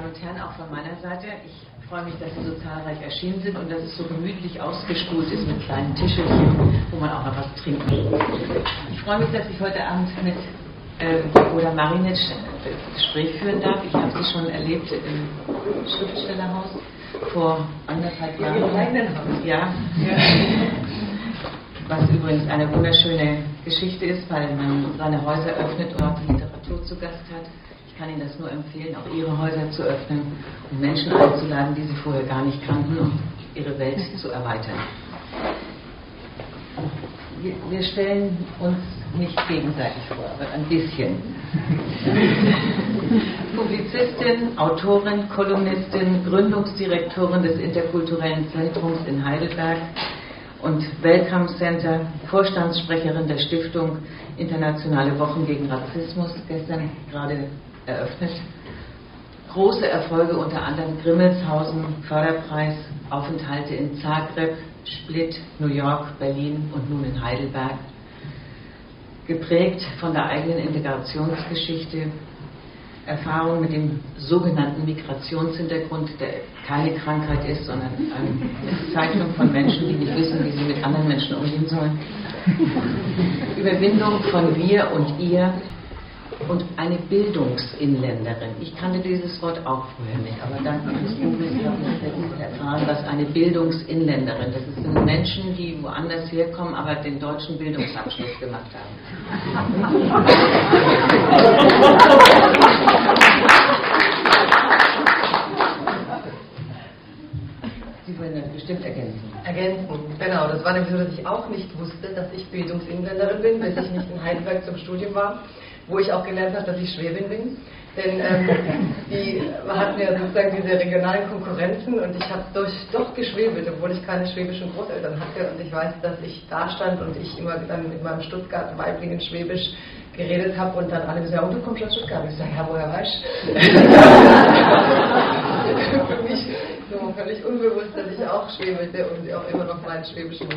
Damen und Herren, auch von meiner Seite. Ich freue mich, dass Sie so zahlreich erschienen sind und dass es so gemütlich ausgespult ist mit kleinen Tischelchen, wo man auch noch was trinken kann. Ich freue mich, dass ich heute Abend mit äh, Oda Marinic das Gespräch führen darf. Ich habe sie schon erlebt im Schriftstellerhaus vor anderthalb Jahren. Ja. Was übrigens eine wunderschöne Geschichte ist, weil man seine Häuser öffnet und Literatur zu Gast hat kann Ihnen das nur empfehlen, auch Ihre Häuser zu öffnen und Menschen einzuladen, die Sie vorher gar nicht kannten, um Ihre Welt zu erweitern. Wir stellen uns nicht gegenseitig vor, aber ein bisschen. Publizistin, Autorin, Kolumnistin, Gründungsdirektorin des Interkulturellen Zentrums in Heidelberg und Welcome Center, Vorstandssprecherin der Stiftung Internationale Wochen gegen Rassismus, gestern gerade eröffnet. Große Erfolge unter anderem Grimmelshausen, Förderpreis, Aufenthalte in Zagreb, Split, New York, Berlin und nun in Heidelberg. Geprägt von der eigenen Integrationsgeschichte, Erfahrung mit dem sogenannten Migrationshintergrund, der keine Krankheit ist, sondern eine Bezeichnung von Menschen, die nicht wissen, wie sie mit anderen Menschen umgehen sollen. Überwindung von wir und ihr, und eine Bildungsinländerin. Ich kannte dieses Wort auch vorher nicht, aber dank des Buches habe ich erfahren, was eine Bildungsinländerin ist. Das sind Menschen, die woanders herkommen, aber den deutschen Bildungsabschluss gemacht haben. Sie wollen bestimmt ergänzen. Ergänzen, genau. Das war nämlich so, dass ich auch nicht wusste, dass ich Bildungsinländerin bin, bis ich nicht in Heidelberg zum Studium war wo ich auch gelernt habe, dass ich Schwäbin bin. Denn ähm, die hatten ja sozusagen diese regionalen Konkurrenzen und ich habe durch, doch geschwebelt, obwohl ich keine schwäbischen Großeltern hatte. Und ich weiß, dass ich da stand und ich immer dann mit meinem Stuttgart-Weiblingen Schwäbisch geredet habe und dann alle gesagt, oh, du kommst aus Stuttgart. Ich sage, ja, woher weißt du? Für mich so völlig unbewusst, dass ich auch schwebelte und auch immer noch meinen schwäbischen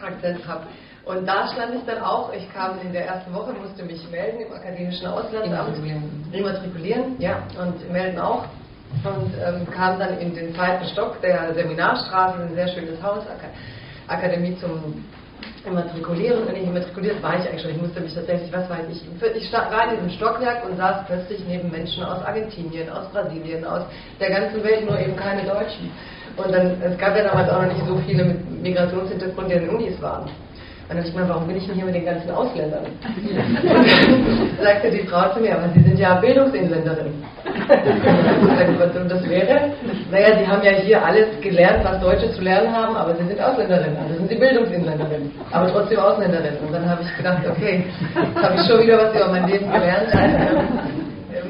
Akzent habe. Und da stand ich dann auch, ich kam in der ersten Woche, musste mich melden im akademischen Auslandsamt, immatrikulieren, ja, und melden auch. Und ähm, kam dann in den zweiten Stock der Seminarstraße, ein sehr schönes Haus, Ak Akademie zum Immatrikulieren. Und ich immatrikuliert war ich eigentlich schon, ich musste mich tatsächlich, was weiß ich, ich war in diesem Stockwerk und saß plötzlich neben Menschen aus Argentinien, aus Brasilien, aus der ganzen Welt, nur eben keine Deutschen. Und dann, es gab ja damals auch noch nicht so viele mit Migrationshintergrund, die in den Unis waren. Und dann dachte ich mir, warum bin ich denn hier mit den ganzen Ausländern? sagte die Frau zu mir, aber Sie sind ja Bildungsinländerin. und das wäre, naja, Sie haben ja hier alles gelernt, was Deutsche zu lernen haben, aber Sie sind Ausländerin, also sind Sie Bildungsinländerin, aber trotzdem Ausländerin. Und dann habe ich gedacht, okay, habe ich schon wieder was über mein Leben gelernt.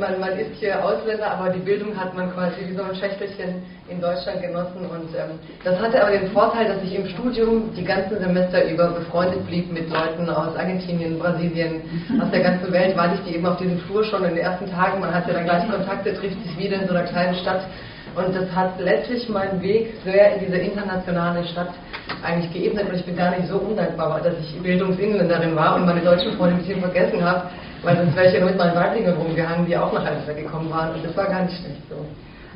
Man, man ist hier Ausländer, aber die Bildung hat man quasi wie so ein Schächtelchen in Deutschland genossen. Und ähm, das hatte aber den Vorteil, dass ich im Studium die ganzen Semester über befreundet blieb mit Leuten aus Argentinien, Brasilien, aus der ganzen Welt, weil ich die eben auf diesem Flur schon in den ersten Tagen, man hat ja dann gleich Kontakte, trifft sich wieder in so einer kleinen Stadt. Und das hat letztlich meinen Weg sehr in diese internationale Stadt eigentlich geebnet. Und ich bin gar nicht so undankbar, dass ich Bildungsinländerin war und meine deutschen Freunde ein bisschen vergessen habe weil sonst wäre ich ja mit meinen Weiblingen rumgehangen, die auch nach Heidelberg gekommen waren. Und das war gar nicht schlecht so.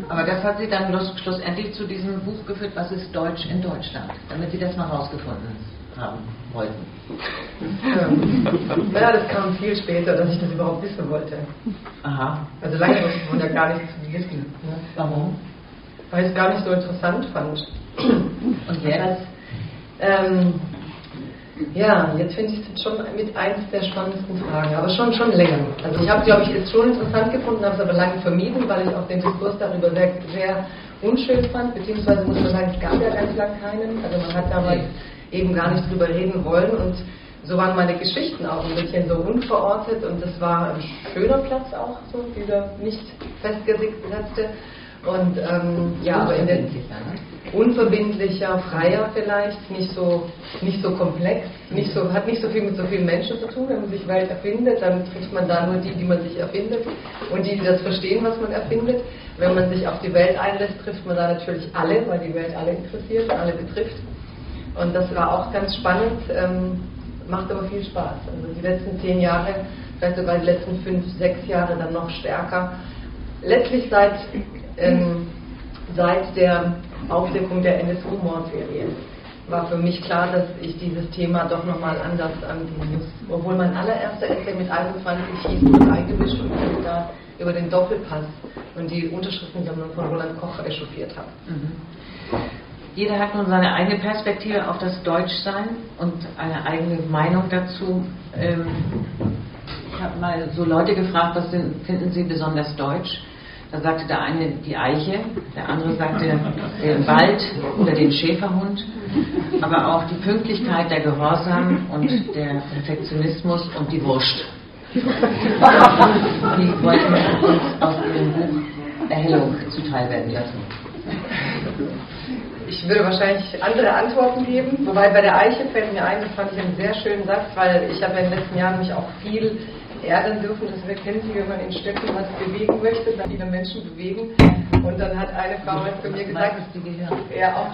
Aber das hat Sie dann schlussendlich zu diesem Buch geführt, was ist Deutsch in Deutschland, damit Sie das mal rausgefunden haben wollten. Ja, das kam viel später, dass ich das überhaupt wissen wollte. Aha. Also lange wollte ich ja gar nichts wissen. Ne? Warum? Weil ich es gar nicht so interessant fand. Und jetzt? Ähm, ja, jetzt finde ich es schon mit eins der spannendsten Fragen, aber schon, schon länger. Also ich habe, glaube ich, es schon interessant gefunden, habe es aber lange vermieden, weil ich auch den Diskurs darüber sehr, sehr unschön fand, beziehungsweise muss man sagen, es gab ja ganz lang keinen. Also man hat damals eben gar nicht drüber reden wollen und so waren meine Geschichten auch ein bisschen so unverortet und es war ein schöner Platz auch, so dieser nicht festgesetzte. Und ähm, ja, aber in den unverbindlicher, freier vielleicht, nicht so, nicht so komplex, nicht so, hat nicht so viel mit so vielen Menschen zu tun. Wenn man sich Welt erfindet, dann trifft man da nur die, die man sich erfindet und die, die das verstehen, was man erfindet. Wenn man sich auf die Welt einlässt, trifft man da natürlich alle, weil die Welt alle interessiert, alle betrifft. Und das war auch ganz spannend, ähm, macht aber viel Spaß. Also die letzten zehn Jahre, vielleicht sogar die letzten fünf, sechs Jahre dann noch stärker. Letztlich seit ähm, seit der Aufdeckung der NSU-Mordserie war für mich klar, dass ich dieses Thema doch nochmal anders angehen muss. Obwohl mein allererster Essay mit 21 hieß und eingemischt und ich da über den Doppelpass und die Unterschriftensammlung von Roland Koch echauffiert habe. Mhm. Jeder hat nun seine eigene Perspektive auf das Deutschsein und eine eigene Meinung dazu. Ähm, ich habe mal so Leute gefragt, was finden Sie besonders deutsch? Da sagte der eine die Eiche, der andere sagte den Wald oder den Schäferhund, aber auch die Pünktlichkeit, der Gehorsam und der Perfektionismus und die Wurst. Die wollten uns aus ihrem Buch Erhellung zuteil werden lassen. Ich würde wahrscheinlich andere Antworten geben, wobei bei der Eiche fällt mir ein, das fand ich einen sehr schönen Satz, weil ich habe in den letzten Jahren mich auch viel ärgern dürfen, das kennen Sie, wenn man in Städten was bewegen möchte, dann viele Menschen bewegen. Und dann hat eine Frau mal zu mir gesagt, ja auch,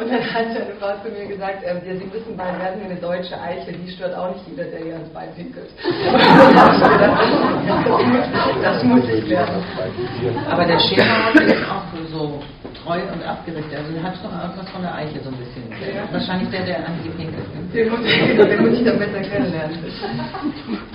und dann hat eine Frau zu mir gesagt, äh, ja, Sie wissen, bei werden eine deutsche Eiche, die stört auch nicht jeder, der ihr ans Bein pinkelt. das muss ich werden. Aber der Schäferhund ist auch so treu und abgerichtet. Also hat schon irgendwas von der Eiche so ein bisschen. Ja. Wahrscheinlich der, der an die pinkelt. Den muss ich, den muss ich dann besser kennenlernen.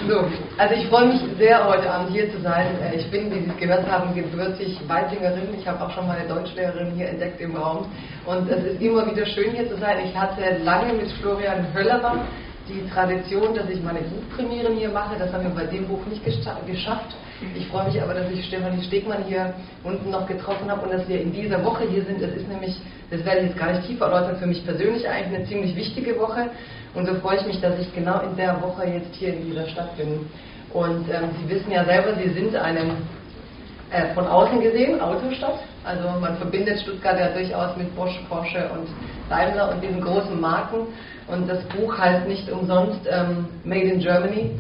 So, also ich freue mich sehr, heute Abend hier zu sein. Äh, ich bin, wie Sie es gehört haben, gebürtig Weitingerin. Ich habe auch schon meine Deutschlehrerin hier entdeckt im Raum. Und es ist immer wieder schön, hier zu sein. Ich hatte lange mit Florian Höllerer die Tradition, dass ich meine Buchpremieren hier mache. Das haben wir bei dem Buch nicht geschafft. Ich freue mich aber, dass ich Stefanie Stegmann hier unten noch getroffen habe und dass wir in dieser Woche hier sind. Es ist nämlich, das werde ich jetzt gar nicht tiefer erläutern, für mich persönlich eigentlich eine ziemlich wichtige Woche. Und so freue ich mich, dass ich genau in der Woche jetzt hier in dieser Stadt bin. Und ähm, Sie wissen ja selber, Sie sind eine äh, von außen gesehen Autostadt. Also man verbindet Stuttgart ja durchaus mit Bosch, Porsche und Daimler und diesen großen Marken. Und das Buch heißt nicht umsonst ähm, Made in Germany.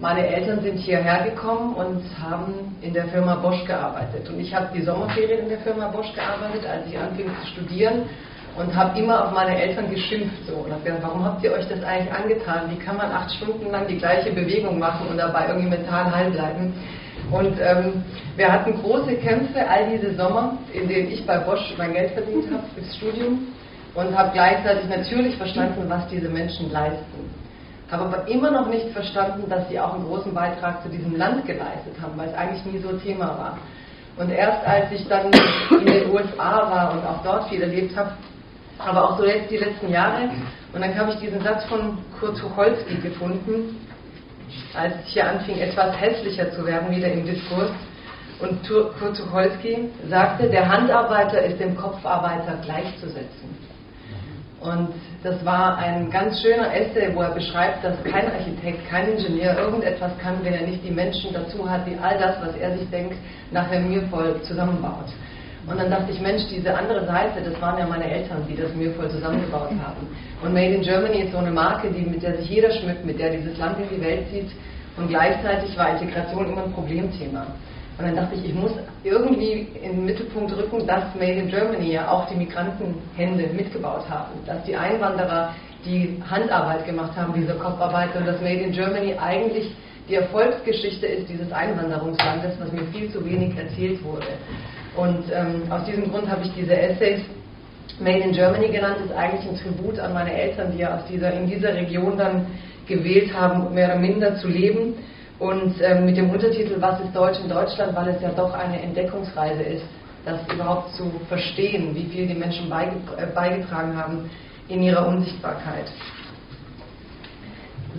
Meine Eltern sind hierher gekommen und haben in der Firma Bosch gearbeitet. Und ich habe die Sommerferien in der Firma Bosch gearbeitet, als ich anfing zu studieren und habe immer auf meine Eltern geschimpft so und habe gesagt, warum habt ihr euch das eigentlich angetan? Wie kann man acht Stunden lang die gleiche Bewegung machen und dabei irgendwie mental heil bleiben? Und ähm, wir hatten große Kämpfe all diese Sommer, in denen ich bei Bosch mein Geld verdient habe fürs Studium und habe gleichzeitig natürlich verstanden, was diese Menschen leisten. Habe aber immer noch nicht verstanden, dass sie auch einen großen Beitrag zu diesem Land geleistet haben, weil es eigentlich nie so Thema war. Und erst als ich dann in den USA war und auch dort viel erlebt habe, aber auch so jetzt die letzten Jahre, und dann habe ich diesen Satz von Kurt Tucholsky gefunden, als es hier anfing, etwas hässlicher zu werden, wieder im Diskurs. Und Kurt Tucholsky sagte, der Handarbeiter ist dem Kopfarbeiter gleichzusetzen. Und das war ein ganz schöner Essay, wo er beschreibt, dass kein Architekt, kein Ingenieur irgendetwas kann, wenn er nicht die Menschen dazu hat, die all das, was er sich denkt, nachher mühevoll zusammenbaut. Und dann dachte ich, Mensch, diese andere Seite, das waren ja meine Eltern, die das mühevoll zusammengebaut haben. Und Made in Germany ist so eine Marke, die, mit der sich jeder schmückt, mit der dieses Land in die Welt zieht. Und gleichzeitig war Integration immer ein Problemthema. Und dann dachte ich, ich muss irgendwie in den Mittelpunkt rücken, dass Made in Germany ja auch die Migrantenhände mitgebaut haben. Dass die Einwanderer die Handarbeit gemacht haben, diese Kopfarbeit, und dass Made in Germany eigentlich die Erfolgsgeschichte ist dieses Einwanderungslandes, was mir viel zu wenig erzählt wurde. Und ähm, aus diesem Grund habe ich diese Essays Made in Germany genannt, ist eigentlich ein Tribut an meine Eltern, die ja aus dieser, in dieser Region dann gewählt haben, mehr oder minder zu leben und äh, mit dem Untertitel Was ist Deutsch in Deutschland, weil es ja doch eine Entdeckungsreise ist, das überhaupt zu verstehen, wie viel die Menschen äh, beigetragen haben in ihrer Unsichtbarkeit.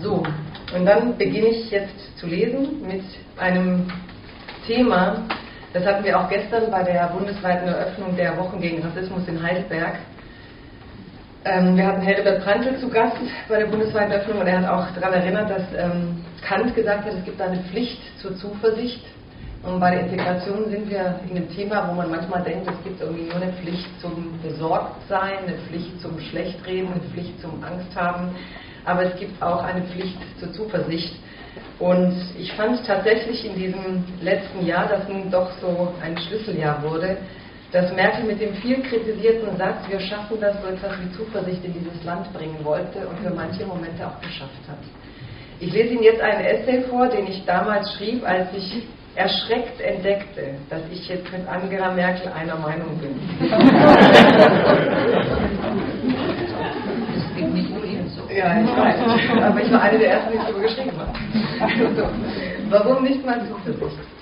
So, und dann beginne ich jetzt zu lesen mit einem Thema, das hatten wir auch gestern bei der bundesweiten Eröffnung der Wochen gegen Rassismus in Heidelberg. Ähm, wir hatten Herbert Prantl zu Gast bei der bundesweiten Öffnung und er hat auch daran erinnert, dass ähm, Kant gesagt hat, es gibt eine Pflicht zur Zuversicht. Und bei der Integration sind wir in einem Thema, wo man manchmal denkt, es gibt irgendwie nur eine Pflicht zum Besorgtsein, eine Pflicht zum Schlechtreden, eine Pflicht zum Angsthaben. Aber es gibt auch eine Pflicht zur Zuversicht. Und ich fand tatsächlich in diesem letzten Jahr, das nun doch so ein Schlüsseljahr wurde, dass Merkel mit dem viel kritisierten Satz, wir schaffen das, so etwas wie Zuversicht in dieses Land bringen wollte und für manche Momente auch geschafft hat. Ich lese Ihnen jetzt einen Essay vor, den ich damals schrieb, als ich erschreckt entdeckte, dass ich jetzt mit Angela Merkel einer Meinung bin. Das geht nicht nur Ihnen so. Ja, ich weiß. Aber ich war eine der ersten, die darüber geschrieben hat. So. Warum nicht mal Zuversicht?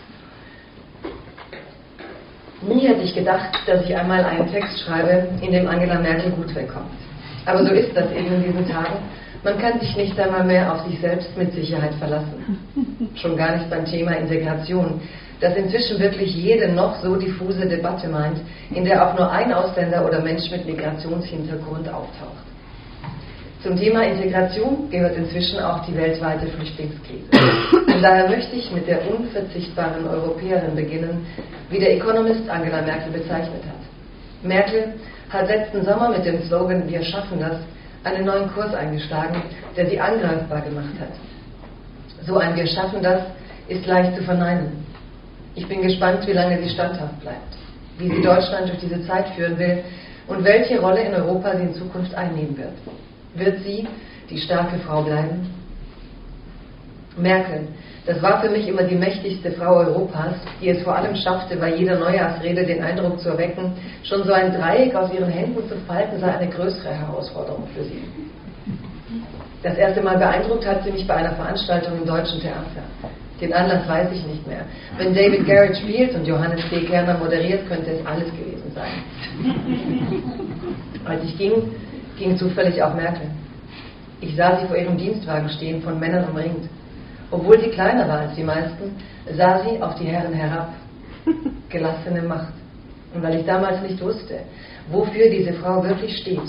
Nie hätte ich gedacht, dass ich einmal einen Text schreibe, in dem Angela Merkel gut wegkommt. Aber so ist das eben in diesen Tagen. Man kann sich nicht einmal mehr auf sich selbst mit Sicherheit verlassen. Schon gar nicht beim Thema Integration, das inzwischen wirklich jede noch so diffuse Debatte meint, in der auch nur ein Ausländer oder Mensch mit Migrationshintergrund auftaucht. Zum Thema Integration gehört inzwischen auch die weltweite Flüchtlingskrise. Und daher möchte ich mit der unverzichtbaren Europäerin beginnen, wie der Economist Angela Merkel bezeichnet hat. Merkel hat letzten Sommer mit dem Slogan Wir schaffen das einen neuen Kurs eingeschlagen, der sie angreifbar gemacht hat. So ein Wir schaffen das ist leicht zu verneinen. Ich bin gespannt, wie lange sie standhaft bleibt, wie sie Deutschland durch diese Zeit führen will und welche Rolle in Europa sie in Zukunft einnehmen wird. Wird sie die starke Frau bleiben? Merkel, das war für mich immer die mächtigste Frau Europas, die es vor allem schaffte, bei jeder Neujahrsrede den Eindruck zu erwecken, schon so ein Dreieck aus ihren Händen zu falten sei eine größere Herausforderung für sie. Das erste Mal beeindruckt hat sie mich bei einer Veranstaltung im Deutschen Theater. Den Anlass weiß ich nicht mehr. Wenn David Garrett spielt und Johannes B. Kerner moderiert, könnte es alles gewesen sein. Als ich ging, ging zufällig auch Merkel. Ich sah sie vor ihrem Dienstwagen stehen, von Männern umringt. Obwohl sie kleiner war als die meisten, sah sie auf die Herren herab. Gelassene Macht. Und weil ich damals nicht wusste, wofür diese Frau wirklich steht,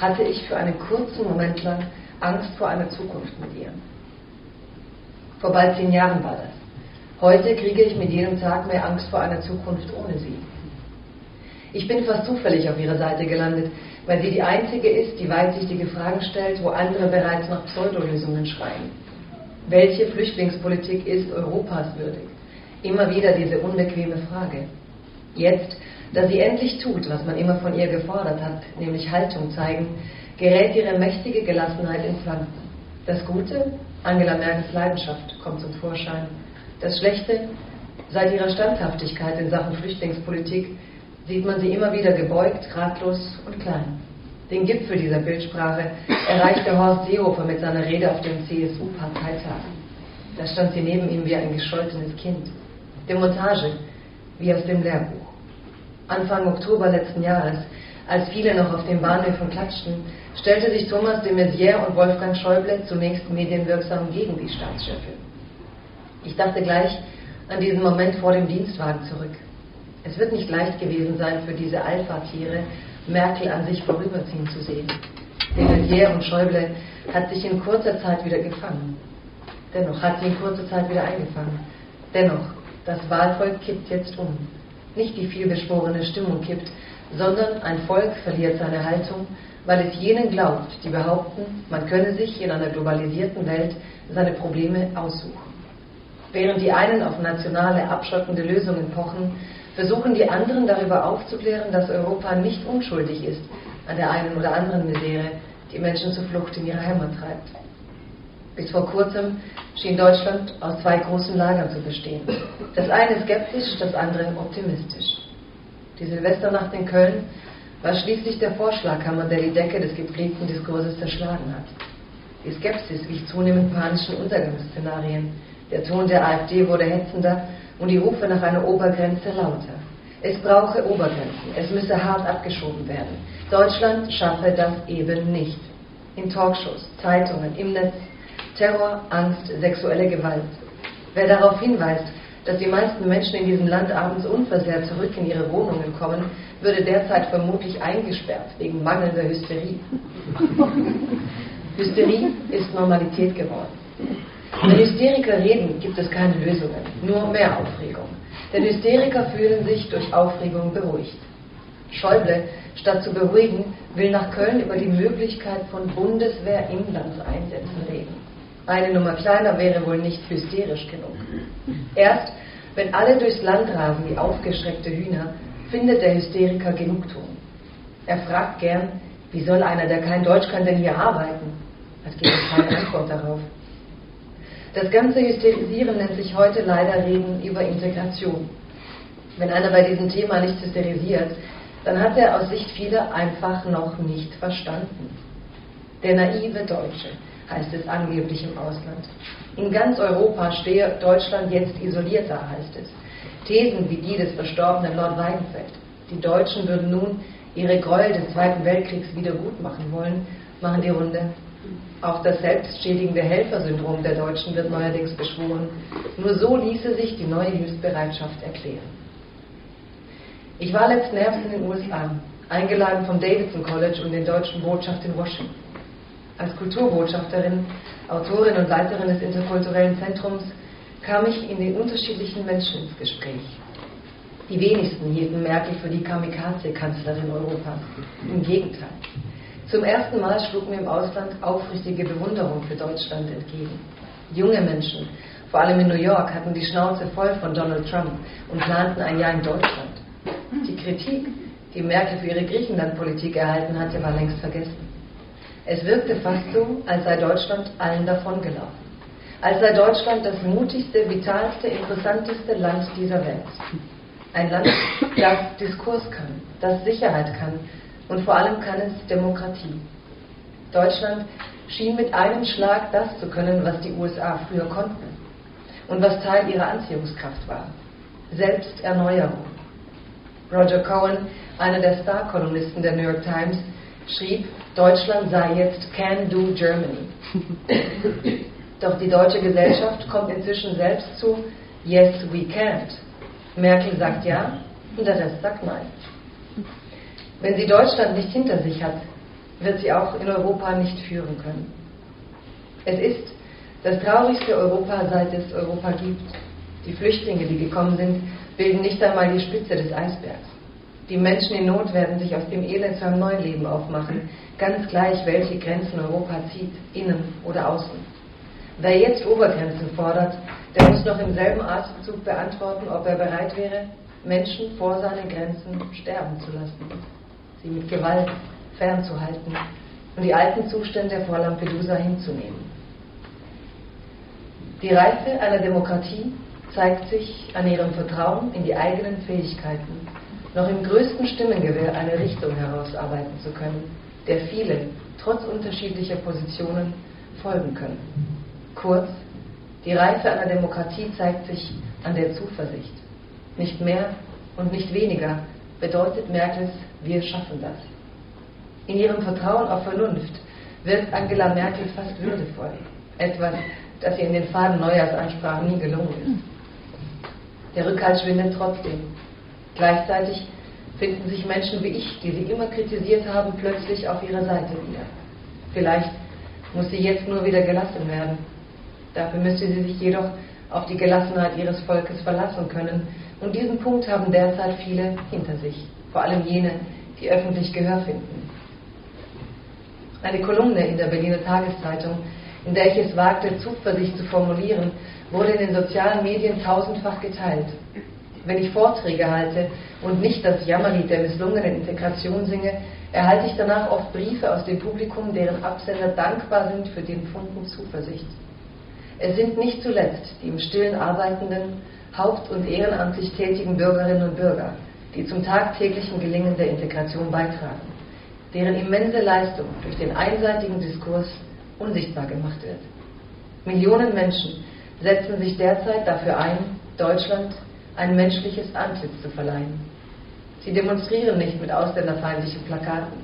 hatte ich für einen kurzen Moment lang Angst vor einer Zukunft mit ihr. Vor bald zehn Jahren war das. Heute kriege ich mit jedem Tag mehr Angst vor einer Zukunft ohne sie. Ich bin fast zufällig auf ihrer Seite gelandet, weil sie die einzige ist, die weitsichtige Fragen stellt, wo andere bereits nach Pseudolösungen schreien. Welche Flüchtlingspolitik ist Europas würdig? Immer wieder diese unbequeme Frage. Jetzt, da sie endlich tut, was man immer von ihr gefordert hat, nämlich Haltung zeigen, gerät ihre mächtige Gelassenheit ins Wanken. Das Gute, Angela Merkels Leidenschaft, kommt zum Vorschein. Das Schlechte, seit ihrer Standhaftigkeit in Sachen Flüchtlingspolitik sieht man sie immer wieder gebeugt, ratlos und klein. Den Gipfel dieser Bildsprache erreichte Horst Seehofer mit seiner Rede auf dem CSU-Parteitag. Da stand sie neben ihm wie ein gescholtenes Kind. Demontage, wie aus dem Lehrbuch. Anfang Oktober letzten Jahres, als viele noch auf den Bahnhöfen klatschten, stellte sich Thomas de Maizière und Wolfgang Schäuble zunächst medienwirksam gegen die Staatschefin. Ich dachte gleich an diesen Moment vor dem Dienstwagen zurück. Es wird nicht leicht gewesen sein für diese Alpha-Tiere, Merkel an sich vorüberziehen zu sehen. De Maizière und Schäuble hat sich in kurzer Zeit wieder gefangen. Dennoch hat sie in kurzer Zeit wieder eingefangen. Dennoch, das Wahlvolk kippt jetzt um. Nicht die vielbeschworene Stimmung kippt, sondern ein Volk verliert seine Haltung, weil es jenen glaubt, die behaupten, man könne sich in einer globalisierten Welt seine Probleme aussuchen. Während die einen auf nationale, abschottende Lösungen pochen, versuchen die anderen darüber aufzuklären, dass Europa nicht unschuldig ist an der einen oder anderen Misere, die Menschen zur Flucht in ihre Heimat treibt. Bis vor kurzem schien Deutschland aus zwei großen Lagern zu bestehen. Das eine skeptisch, das andere optimistisch. Die Silvesternacht in Köln war schließlich der Vorschlaghammer, der die Decke des gepflegten Diskurses zerschlagen hat. Die Skepsis wich zunehmend panischen Untergangsszenarien. Der Ton der AfD wurde hetzender und die Rufe nach einer Obergrenze lauter. Es brauche Obergrenzen, es müsse hart abgeschoben werden. Deutschland schaffe das eben nicht. In Talkshows, Zeitungen, im Netz, Terror, Angst, sexuelle Gewalt. Wer darauf hinweist, dass die meisten Menschen in diesem Land abends unversehrt zurück in ihre Wohnungen kommen, würde derzeit vermutlich eingesperrt wegen mangelnder Hysterie. Hysterie ist Normalität geworden. Wenn Hysteriker reden, gibt es keine Lösungen, nur mehr Aufregung. Denn Hysteriker fühlen sich durch Aufregung beruhigt. Schäuble, statt zu beruhigen, will nach Köln über die Möglichkeit von Bundeswehr-Inlandseinsätzen reden. Eine Nummer kleiner wäre wohl nicht hysterisch genug. Erst wenn alle durchs Land rasen wie aufgeschreckte Hühner, findet der Hysteriker Genugtuung. Er fragt gern, wie soll einer, der kein Deutsch kann, denn hier arbeiten? Es gibt keine Antwort darauf. Das ganze Hysterisieren nennt sich heute leider Reden über Integration. Wenn einer bei diesem Thema nicht hysterisiert, dann hat er aus Sicht vieler einfach noch nicht verstanden. Der naive Deutsche heißt es angeblich im Ausland. In ganz Europa stehe Deutschland jetzt isoliert da, heißt es. Thesen wie die des verstorbenen Lord Weidenfeld. Die Deutschen würden nun ihre Gräuel des Zweiten Weltkriegs wiedergutmachen wollen, machen die Runde. Auch das selbstschädigende Helfersyndrom der Deutschen wird neuerdings beschworen. Nur so ließe sich die neue Hilfsbereitschaft erklären. Ich war letzten Herbst in den USA, eingeladen vom Davidson College und den deutschen Botschaft in Washington. Als Kulturbotschafterin, Autorin und Leiterin des interkulturellen Zentrums kam ich in den unterschiedlichen Menschen ins Gespräch. Die wenigsten hielten Merkel für die Kamikaze-Kanzlerin Europas. Im Gegenteil. Zum ersten Mal schlug mir im Ausland aufrichtige Bewunderung für Deutschland entgegen. Junge Menschen, vor allem in New York, hatten die Schnauze voll von Donald Trump und planten ein Jahr in Deutschland. Die Kritik, die Merkel für ihre Griechenland-Politik erhalten hatte, war längst vergessen. Es wirkte fast so, als sei Deutschland allen davongelaufen. Als sei Deutschland das mutigste, vitalste, interessanteste Land dieser Welt. Ein Land, das Diskurs kann, das Sicherheit kann und vor allem kann es Demokratie. Deutschland schien mit einem Schlag das zu können, was die USA früher konnten und was Teil ihrer Anziehungskraft war. Selbsterneuerung. Roger Cohen, einer der Star-Kolumnisten der New York Times, schrieb, Deutschland sei jetzt Can Do Germany. Doch die deutsche Gesellschaft kommt inzwischen selbst zu Yes, we can't. Merkel sagt ja und der Rest sagt nein. Wenn sie Deutschland nicht hinter sich hat, wird sie auch in Europa nicht führen können. Es ist das traurigste Europa, seit es Europa gibt. Die Flüchtlinge, die gekommen sind, bilden nicht einmal die Spitze des Eisbergs. Die Menschen in Not werden sich aus dem Elend zu einem neuen Leben aufmachen, ganz gleich, welche Grenzen Europa zieht, innen oder außen. Wer jetzt Obergrenzen fordert, der muss noch im selben Atemzug beantworten, ob er bereit wäre, Menschen vor seinen Grenzen sterben zu lassen, sie mit Gewalt fernzuhalten und die alten Zustände vor Lampedusa hinzunehmen. Die Reife einer Demokratie zeigt sich an ihrem Vertrauen in die eigenen Fähigkeiten, noch im größten Stimmengewehr eine Richtung herausarbeiten zu können, der viele, trotz unterschiedlicher Positionen, folgen können. Kurz, die Reife einer Demokratie zeigt sich an der Zuversicht. Nicht mehr und nicht weniger bedeutet Merkels, wir schaffen das. In ihrem Vertrauen auf Vernunft wirkt Angela Merkel fast würdevoll. Etwas, das ihr in den faden Neujahrsansprachen nie gelungen ist. Der Rückhalt schwindet trotzdem. Gleichzeitig finden sich Menschen wie ich, die sie immer kritisiert haben, plötzlich auf ihrer Seite wieder. Vielleicht muss sie jetzt nur wieder gelassen werden. Dafür müsste sie sich jedoch auf die Gelassenheit ihres Volkes verlassen können. Und diesen Punkt haben derzeit viele hinter sich, vor allem jene, die öffentlich Gehör finden. Eine Kolumne in der Berliner Tageszeitung, in der ich es wagte, Zuversicht zu formulieren, wurde in den sozialen Medien tausendfach geteilt. Wenn ich Vorträge halte und nicht das Jammerlied der misslungenen Integration singe, erhalte ich danach oft Briefe aus dem Publikum, deren Absender dankbar sind für den Funken Zuversicht. Es sind nicht zuletzt die im Stillen arbeitenden, haupt- und ehrenamtlich tätigen Bürgerinnen und Bürger, die zum tagtäglichen Gelingen der Integration beitragen, deren immense Leistung durch den einseitigen Diskurs unsichtbar gemacht wird. Millionen Menschen setzen sich derzeit dafür ein, Deutschland ein menschliches Antlitz zu verleihen. Sie demonstrieren nicht mit ausländerfeindlichen Plakaten.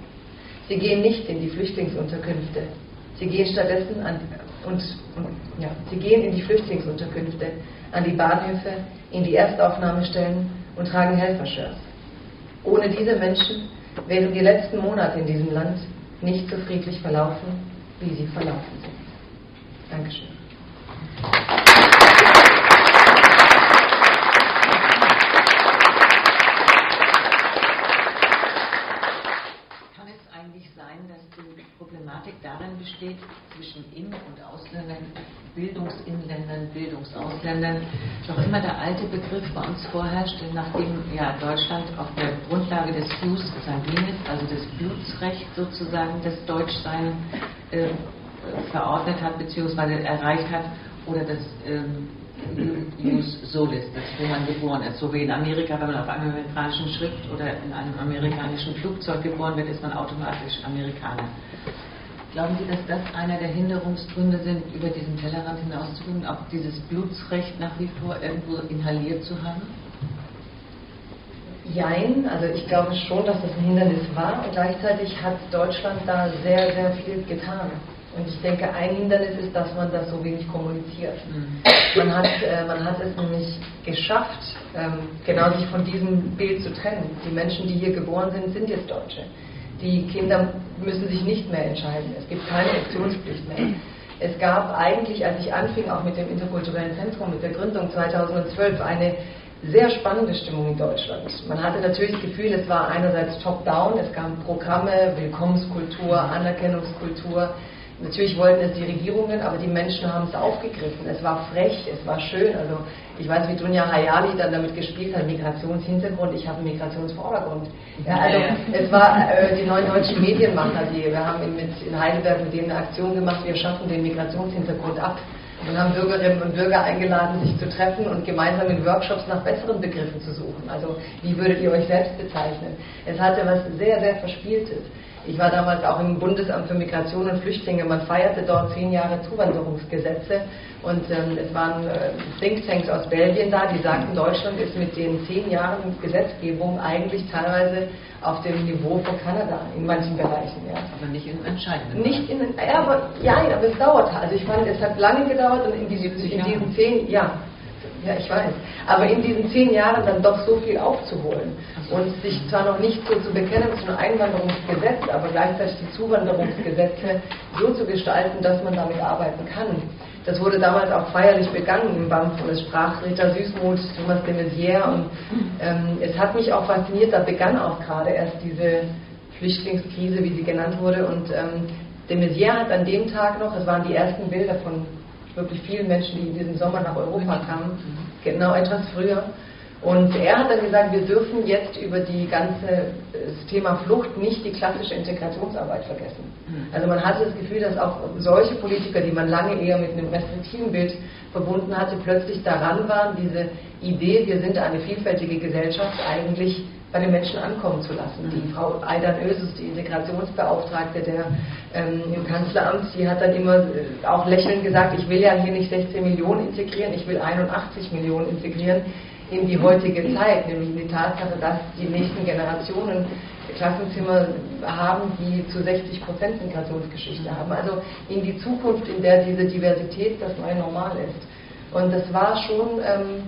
Sie gehen nicht in die Flüchtlingsunterkünfte. Sie gehen stattdessen an, und, und, ja, sie gehen in die Flüchtlingsunterkünfte, an die Bahnhöfe, in die Erstaufnahmestellen und tragen Helfershirts. Ohne diese Menschen wären die letzten Monate in diesem Land nicht so friedlich verlaufen, wie sie verlaufen sind. Dankeschön. Problematik darin besteht, zwischen In- und Ausländern, Bildungsinländern, Bildungsausländern, noch immer der alte Begriff bei uns vorherrscht, nachdem ja Deutschland auf der Grundlage des Jus sanguinis, also des Blutsrechts sozusagen, des Deutschsein äh, verordnet hat bzw. erreicht hat oder das ähm, Jus Solis, das wo man geboren ist. So wie in Amerika, wenn man auf einer amerikanischen Schrift oder in einem amerikanischen Flugzeug geboren wird, ist man automatisch Amerikaner. Glauben Sie, dass das einer der Hinderungsgründe sind, über diesen Tellerrand hinauszugehen, auch dieses Blutsrecht nach wie vor irgendwo inhaliert zu haben? Jein, also ich glaube schon, dass das ein Hindernis war und gleichzeitig hat Deutschland da sehr, sehr viel getan. Und ich denke, ein Hindernis ist, dass man das so wenig kommuniziert. Mhm. Man, hat, äh, man hat es nämlich geschafft, ähm, genau sich von diesem Bild zu trennen. Die Menschen, die hier geboren sind, sind jetzt Deutsche. Die Kinder müssen sich nicht mehr entscheiden. Es gibt keine Optionspflicht mehr. Es gab eigentlich, als ich anfing, auch mit dem interkulturellen Zentrum, mit der Gründung 2012, eine sehr spannende Stimmung in Deutschland. Man hatte natürlich das Gefühl, es war einerseits top-down, es gab Programme, Willkommenskultur, Anerkennungskultur, Natürlich wollten es die Regierungen, aber die Menschen haben es aufgegriffen. Es war frech, es war schön. Also ich weiß, wie Dunja Hayali dann damit gespielt hat, Migrationshintergrund, ich habe einen Migrationsvordergrund. Ja, also es war äh, die neuen deutschen Medienmacher, die, wir haben mit, in Heidelberg mit denen eine Aktion gemacht, wir schaffen den Migrationshintergrund ab und haben Bürgerinnen und Bürger eingeladen, sich zu treffen und gemeinsam in Workshops nach besseren Begriffen zu suchen. Also wie würdet ihr euch selbst bezeichnen? Es hatte was sehr, sehr Verspieltes. Ich war damals auch im Bundesamt für Migration und Flüchtlinge. Man feierte dort zehn Jahre Zuwanderungsgesetze und ähm, es waren äh, Thinktanks aus Belgien da, die sagten, Deutschland ist mit den zehn Jahren Gesetzgebung eigentlich teilweise auf dem Niveau von Kanada in manchen Bereichen. Ja. Aber nicht in entscheidenden Nicht in, ja, aber, ja, aber es dauert. Also ich meine, es hat lange gedauert und in, diese, in diesen zehn, ja, ja, ich weiß. Aber in diesen zehn Jahren dann doch so viel aufzuholen und sich zwar noch nicht so zu bekennen zu einem Einwanderungsgesetz, aber gleichzeitig die Zuwanderungsgesetze so zu gestalten, dass man damit arbeiten kann. Das wurde damals auch feierlich begangen im BAMF und es sprach Rita Süßmuth, Thomas de Maizière und ähm, es hat mich auch fasziniert, da begann auch gerade erst diese Flüchtlingskrise, wie sie genannt wurde und ähm, de Maizière hat an dem Tag noch, es waren die ersten Bilder von wirklich vielen Menschen, die in diesem Sommer nach Europa kamen, genau etwas früher. Und er hat dann gesagt, wir dürfen jetzt über die ganze das Thema Flucht nicht die klassische Integrationsarbeit vergessen. Mhm. Also man hatte das Gefühl, dass auch solche Politiker, die man lange eher mit einem restriktiven Bild verbunden hatte, plötzlich daran waren, diese Idee, wir sind eine vielfältige Gesellschaft, eigentlich bei den Menschen ankommen zu lassen. Die. Frau Aidan Ösus, die Integrationsbeauftragte der, ähm, im Kanzleramt, die hat dann immer äh, auch lächelnd gesagt, ich will ja hier nicht 16 Millionen integrieren, ich will 81 Millionen integrieren in die heutige Zeit, nämlich in die Tatsache, dass die nächsten Generationen Klassenzimmer haben, die zu 60 Prozent Migrationsgeschichte haben. Also in die Zukunft, in der diese Diversität das neue Normal ist. Und das war schon ähm,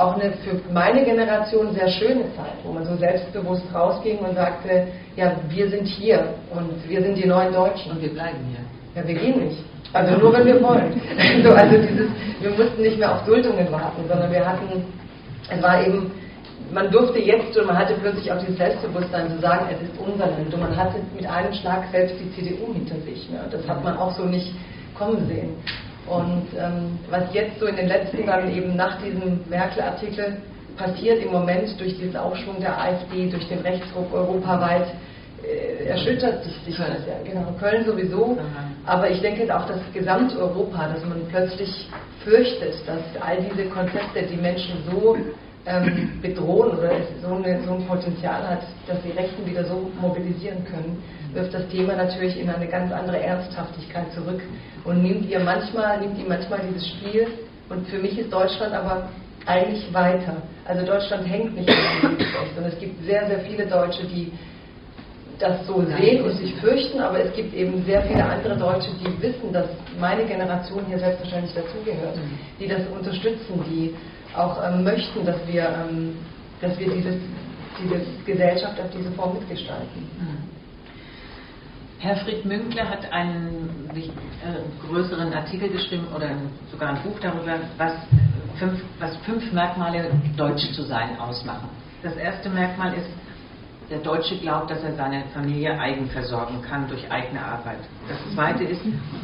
auch eine für meine Generation sehr schöne Zeit, wo man so selbstbewusst rausging und sagte, ja, wir sind hier und wir sind die neuen Deutschen. Und wir bleiben hier. Ja, wir gehen nicht. Also nur wenn wir wollen. so, also dieses, wir mussten nicht mehr auf Duldungen warten, sondern wir hatten, es war eben, man durfte jetzt und man hatte plötzlich auch dieses Selbstbewusstsein zu sagen, es ist unser Land und man hatte mit einem Schlag selbst die CDU hinter sich. Ne? Das hat man auch so nicht kommen sehen. Und ähm, was jetzt so in den letzten Jahren eben nach diesem Merkel-Artikel passiert im Moment durch diesen Aufschwung der AfD, durch den Rechtsruck europaweit, äh, erschüttert sich, sich das ja. Genau, Köln sowieso, aber ich denke auch das Gesamteuropa, dass man plötzlich fürchtet, dass all diese Konzepte die Menschen so ähm, bedrohen oder so, eine, so ein Potenzial hat, dass die Rechten wieder so mobilisieren können, wirft das Thema natürlich in eine ganz andere Ernsthaftigkeit zurück und nimmt ihr manchmal, nimmt ihr manchmal dieses Spiel und für mich ist Deutschland aber eigentlich weiter. Also Deutschland hängt nicht an dem sondern es gibt sehr, sehr viele Deutsche, die das so sehen und sich fürchten, aber es gibt eben sehr viele andere Deutsche, die wissen, dass meine Generation hier selbstverständlich dazugehört, mhm. die das unterstützen, die auch ähm, möchten, dass wir, ähm, dass wir dieses, diese Gesellschaft auf diese Form mitgestalten. Mhm. Herfried Münkler hat einen äh, größeren Artikel geschrieben oder sogar ein Buch darüber, was fünf, was fünf Merkmale Deutsch zu sein ausmachen. Das erste Merkmal ist, der Deutsche glaubt, dass er seine Familie eigen versorgen kann durch eigene Arbeit. Das zweite ist,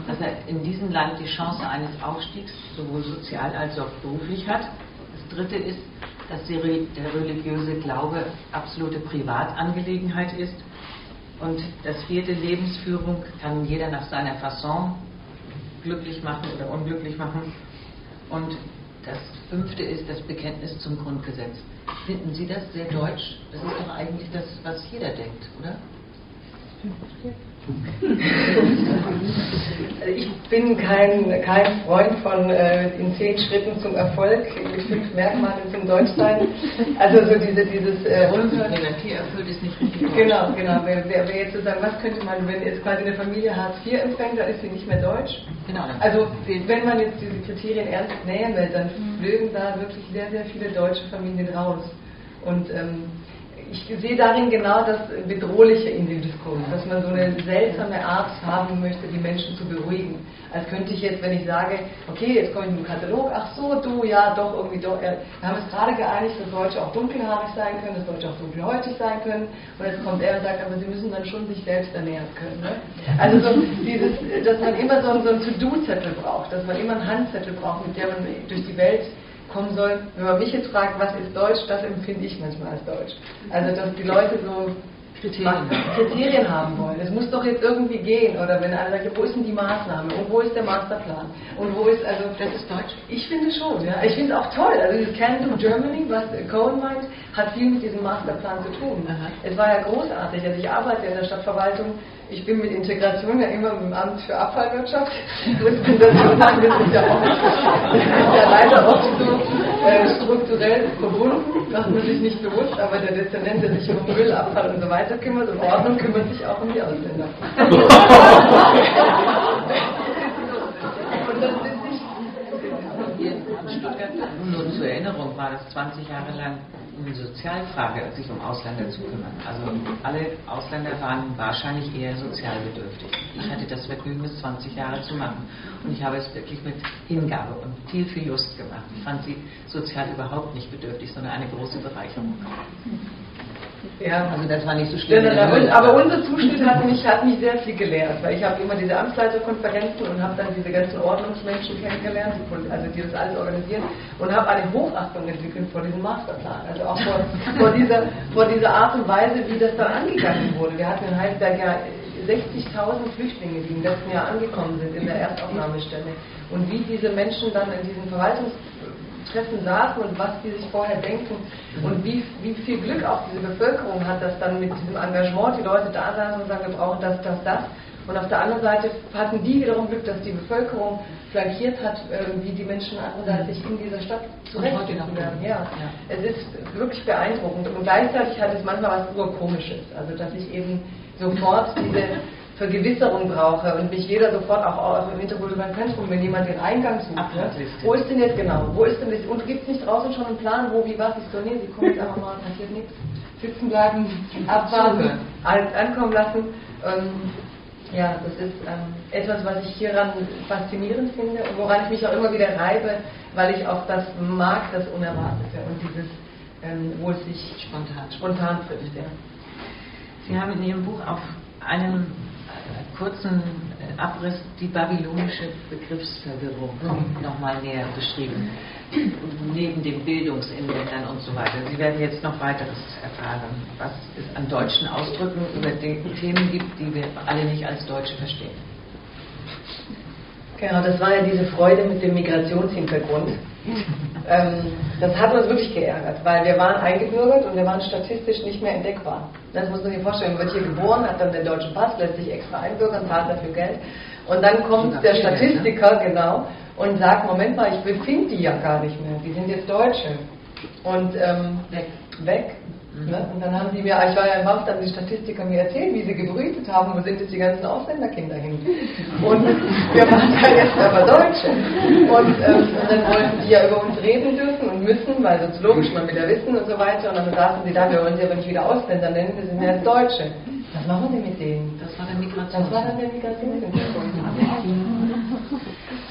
dass er in diesem Land die Chance eines Aufstiegs sowohl sozial als auch beruflich hat. Das dritte ist, dass der religiöse Glaube absolute Privatangelegenheit ist. Und das vierte, Lebensführung kann jeder nach seiner Fasson glücklich machen oder unglücklich machen. Und das fünfte ist das Bekenntnis zum Grundgesetz. Finden Sie das sehr deutsch? Das ist doch eigentlich das, was jeder denkt, oder? Ich bin kein, kein Freund von äh, in zehn Schritten zum Erfolg mit fünf Merkmalen zum Deutschsein. Also so diese, dieses äh, Grundhierarchie erfüllt ist nicht richtig. Genau, genau. Wer, wer, wer jetzt sozusagen, was könnte man, wenn jetzt quasi eine Familie Hartz IV empfängt, dann ist sie nicht mehr deutsch. Genau. Also wenn man jetzt diese Kriterien ernst will, dann flögen da wirklich sehr, sehr viele deutsche Familien raus. Und ähm, ich sehe darin genau das Bedrohliche in dem Diskurs, dass man so eine seltsame Art haben möchte, die Menschen zu beruhigen. Als könnte ich jetzt, wenn ich sage, okay, jetzt komme ich mit dem Katalog, ach so, du, ja, doch, irgendwie doch. Wir haben es gerade geeinigt, dass Deutsche auch dunkelhaarig sein können, dass Deutsche auch dunkelhäutig sein können. Und jetzt kommt er und sagt, aber sie müssen dann schon sich selbst ernähren können. Ne? Also so dieses, dass man immer so, so einen To-Do-Zettel braucht, dass man immer einen Handzettel braucht, mit der man durch die Welt kommen soll. Wenn man mich jetzt fragt, was ist Deutsch, das empfinde ich manchmal als Deutsch. Also, dass die Leute so Kriterien, Kriterien haben wollen. Es muss doch jetzt irgendwie gehen. Oder wenn einer sagt, wo ist denn die Maßnahme? Und wo ist der Masterplan? Und wo ist, also. Das ist Deutsch? Ich finde schon, ja. Ich finde es auch toll. Also dieses Canton Germany, was Cohen meint, hat viel mit diesem Masterplan zu tun. Aha. Es war ja großartig. Also ich arbeite in der Stadtverwaltung ich bin mit Integration ja immer im Amt für Abfallwirtschaft. Das ist ja auch das ist ja leider oft so äh, strukturell verbunden, macht man sich nicht bewusst, aber der Dezernent, der sich um Müll, Abfall und so weiter kümmert und Ordnung kümmert sich auch um die Ausländer. und das ist nicht. Nur zur Erinnerung war das 20 Jahre lang eine Sozialfrage, sich um Ausländer zu kümmern. Also alle Ausländer waren wahrscheinlich eher sozialbedürftig. Ich hatte das Vergnügen, es 20 Jahre zu machen. Und ich habe es wirklich mit Hingabe und viel, viel Lust gemacht. Ich fand sie sozial überhaupt nicht bedürftig, sondern eine große Bereicherung. Ja, also das war nicht so schlimm. Ja, aber, aber unser Zuschnitt hat mich, hat mich sehr viel gelehrt, weil ich habe immer diese Amtsleiterkonferenzen und habe dann diese ganzen Ordnungsmenschen kennengelernt, also die das alles organisieren und habe eine Hochachtung entwickelt vor diesem Masterplan, also auch vor, vor, dieser, vor dieser Art und Weise, wie das dann angegangen wurde. Wir hatten in Heidelberg ja 60.000 Flüchtlinge, die im letzten Jahr angekommen sind in der Erstaufnahmestelle. Und wie diese Menschen dann in diesen Verwaltungs Treffen saßen und was die sich vorher denken und wie, wie viel Glück auch diese Bevölkerung hat, dass dann mit diesem Engagement die Leute da saßen und sagen, wir brauchen das, das, das. Und auf der anderen Seite hatten die wiederum Glück, dass die Bevölkerung flankiert hat, äh, wie die Menschen andererseits sich in dieser Stadt zurechtfinden werden. Ja. ja. Es ist wirklich beeindruckend. Und gleichzeitig hat es manchmal was urkomisches. Also dass ich eben sofort diese Vergewisserung brauche und mich jeder sofort auch aus dem interkulturellen Zentrum, wenn jemand den Eingang sucht, ne? wo ist denn jetzt genau, wo ist denn das, und gibt es nicht draußen schon einen Plan, wo, wie, was, ich so, nee, sie kommen jetzt einfach mal, passiert nichts, sitzen bleiben, abwarten, alles ankommen lassen. Ähm, ja, das ist ähm, etwas, was ich hieran faszinierend finde und woran ich mich auch immer wieder reibe, weil ich auch das mag, das Unerwartete und dieses, ähm, wo es sich spontan, spontan trifft. Ja. Sie haben in Ihrem Buch auf einem kurzen äh, Abriss die babylonische Begriffsverwirrung mhm. nochmal näher beschrieben, neben den Bildungsinländern und so weiter. Sie werden jetzt noch weiteres erfahren, was es an deutschen Ausdrücken über die Themen gibt, die wir alle nicht als Deutsche verstehen. Genau, das war ja diese Freude mit dem Migrationshintergrund. ähm, das hat uns wirklich geärgert, weil wir waren eingebürgert und wir waren statistisch nicht mehr entdeckbar. Das muss man sich vorstellen. Man wird hier geboren, hat dann den deutschen Pass, lässt sich extra einbürgern, zahlt dafür Geld. Und dann kommt der Statistiker, ne? genau, und sagt, Moment mal, ich befinde die ja gar nicht mehr. Die sind jetzt Deutsche. Und ähm, weg. weg. Mhm. Ne? Und dann haben die mir, ich war ja im Haus, dann die Statistiker mir erzählt, wie sie gebrütet haben, wo sind jetzt die ganzen Ausländerkinder hin. Und wir waren ja jetzt aber Deutsche. Und, ähm, und, dann wollten die ja über uns reden dürfen und müssen, weil soziologisch man wieder wissen und so weiter. Und dann saßen sie da, wir wollen sie aber nicht wieder Ausländer nennen, wir sind ja jetzt Deutsche. Was machen wir mit denen? Das war der Migration. Das war dann der Migrationshintergrund.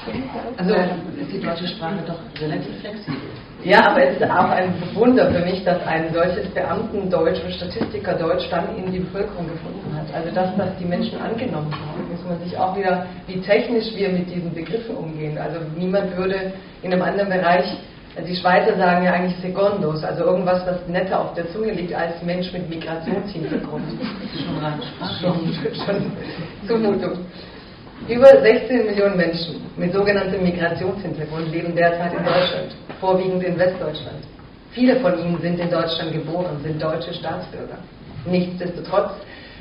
Also ist die deutsche Sprache doch relativ flexibel. Ja, aber es ist auch ein Wunder für mich, dass ein solches Beamtendeutsch und Statistikerdeutsch dann in die Bevölkerung gefunden hat. Also dass das die Menschen angenommen haben, muss man sich auch wieder, wie technisch wir mit diesen Begriffen umgehen. Also niemand würde in einem anderen Bereich, also die Schweizer sagen ja eigentlich Secondos, also irgendwas, was netter auf der Zunge liegt als Mensch mit Migrationshintergrund. schon schon, schon Zumutung. Über 16 Millionen Menschen mit sogenanntem Migrationshintergrund leben derzeit in Deutschland, vorwiegend in Westdeutschland. Viele von ihnen sind in Deutschland geboren, sind deutsche Staatsbürger. Nichtsdestotrotz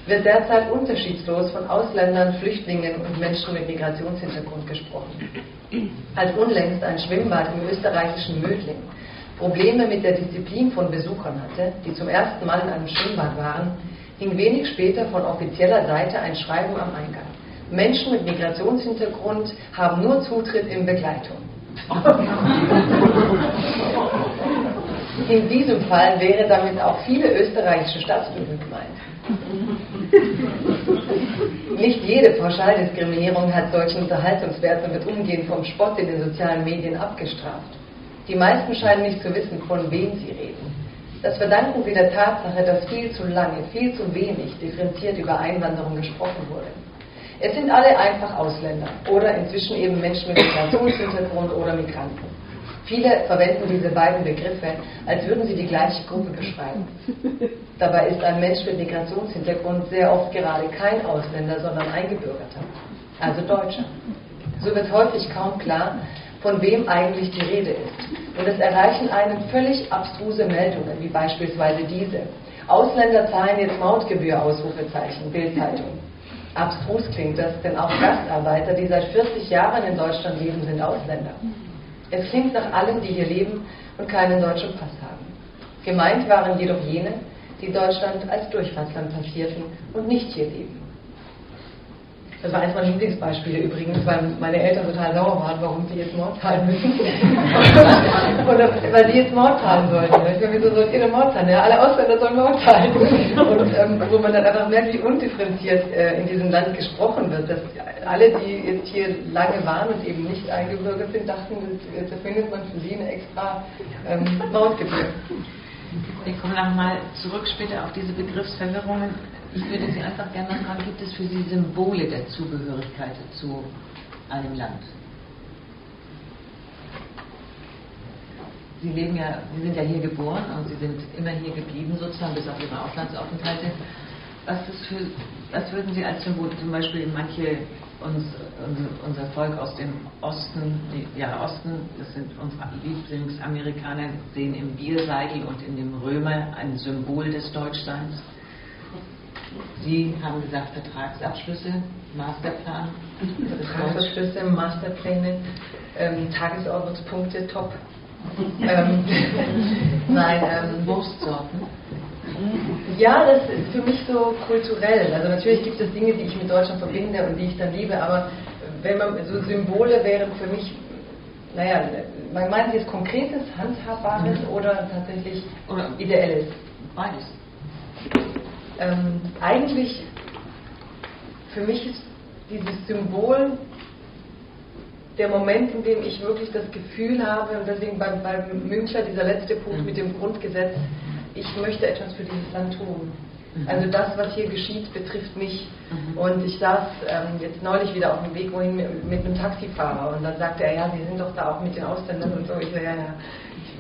wird derzeit unterschiedslos von Ausländern, Flüchtlingen und Menschen mit Migrationshintergrund gesprochen. Als unlängst ein Schwimmbad im österreichischen Mödling Probleme mit der Disziplin von Besuchern hatte, die zum ersten Mal in einem Schwimmbad waren, hing wenig später von offizieller Seite ein Schreiben am Eingang. Menschen mit Migrationshintergrund haben nur Zutritt in Begleitung. In diesem Fall wäre damit auch viele österreichische Staatsbürger gemeint. Nicht jede Pauschaldiskriminierung hat solchen Unterhaltungswert und wird umgehend vom Spott in den sozialen Medien abgestraft. Die meisten scheinen nicht zu wissen, von wem sie reden. Das verdanken sie der Tatsache, dass viel zu lange, viel zu wenig differenziert über Einwanderung gesprochen wurde. Es sind alle einfach Ausländer oder inzwischen eben Menschen mit Migrationshintergrund oder Migranten. Viele verwenden diese beiden Begriffe, als würden sie die gleiche Gruppe beschreiben. Dabei ist ein Mensch mit Migrationshintergrund sehr oft gerade kein Ausländer, sondern Eingebürgerter, also Deutscher. So wird häufig kaum klar, von wem eigentlich die Rede ist. Und es erreichen einen völlig abstruse Meldungen, wie beispielsweise diese. Ausländer zahlen jetzt Mautgebühr, Ausrufezeichen, Bildzeitung. Abstrus klingt das, denn auch Gastarbeiter, die seit 40 Jahren in Deutschland leben, sind Ausländer. Es klingt nach allen, die hier leben und keinen deutschen Pass haben. Gemeint waren jedoch jene, die Deutschland als Durchfahrtsland passierten und nicht hier leben. Das war eines meiner Lieblingsbeispiele übrigens, weil meine Eltern total sauer waren, warum sie jetzt Mord zahlen müssen. Oder weil sie jetzt Mord zahlen sollten. Ich meine, wieso sollt ihr denn Mord zahlen? Ja, alle Ausländer sollen Mord zahlen. Und ähm, wo man dann einfach merkt, wie undifferenziert äh, in diesem Land gesprochen wird. Dass alle, die jetzt hier lange waren und eben nicht eingebürgert sind, dachten, da findet man für sie eine extra ähm, Mautgebühr. Ich komme nochmal zurück später auf diese Begriffsverwirrungen ich würde Sie einfach gerne mal fragen, gibt es für Sie Symbole der Zugehörigkeit zu einem Land? Sie leben ja, Sie sind ja hier geboren und Sie sind immer hier geblieben, sozusagen, bis auf Ihre Auslandsaufenthalte. Was, für, was würden Sie als Symbol, zum Beispiel manche, uns, unser Volk aus dem Osten, die, ja Osten, das sind unsere Lieblingsamerikaner, sehen im Bierseidel und in dem Römer ein Symbol des Deutschseins? Sie haben gesagt, Vertragsabschlüsse, Masterplan. Vertragsabschlüsse, Masterpläne, ähm, Tagesordnungspunkte, top. ähm, nein, ähm, Wurstsorten. Ja, das ist für mich so kulturell. Also natürlich gibt es Dinge, die ich mit Deutschland verbinde und die ich dann liebe, aber wenn man so Symbole wären für mich, naja, man meint jetzt konkretes, handhabbares mhm. oder tatsächlich oder ideelles? Beides ähm, eigentlich für mich ist dieses Symbol der Moment, in dem ich wirklich das Gefühl habe, und deswegen beim, beim Münchner dieser letzte Punkt mhm. mit dem Grundgesetz, ich möchte etwas für dieses Land tun. Mhm. Also das, was hier geschieht, betrifft mich. Mhm. Und ich saß ähm, jetzt neulich wieder auf dem Weg wohin mit, einem Taxifahrer und dann sagte er, ja, Sie sind doch da auch mit den Ausländern und so. Ich so, ja, ja.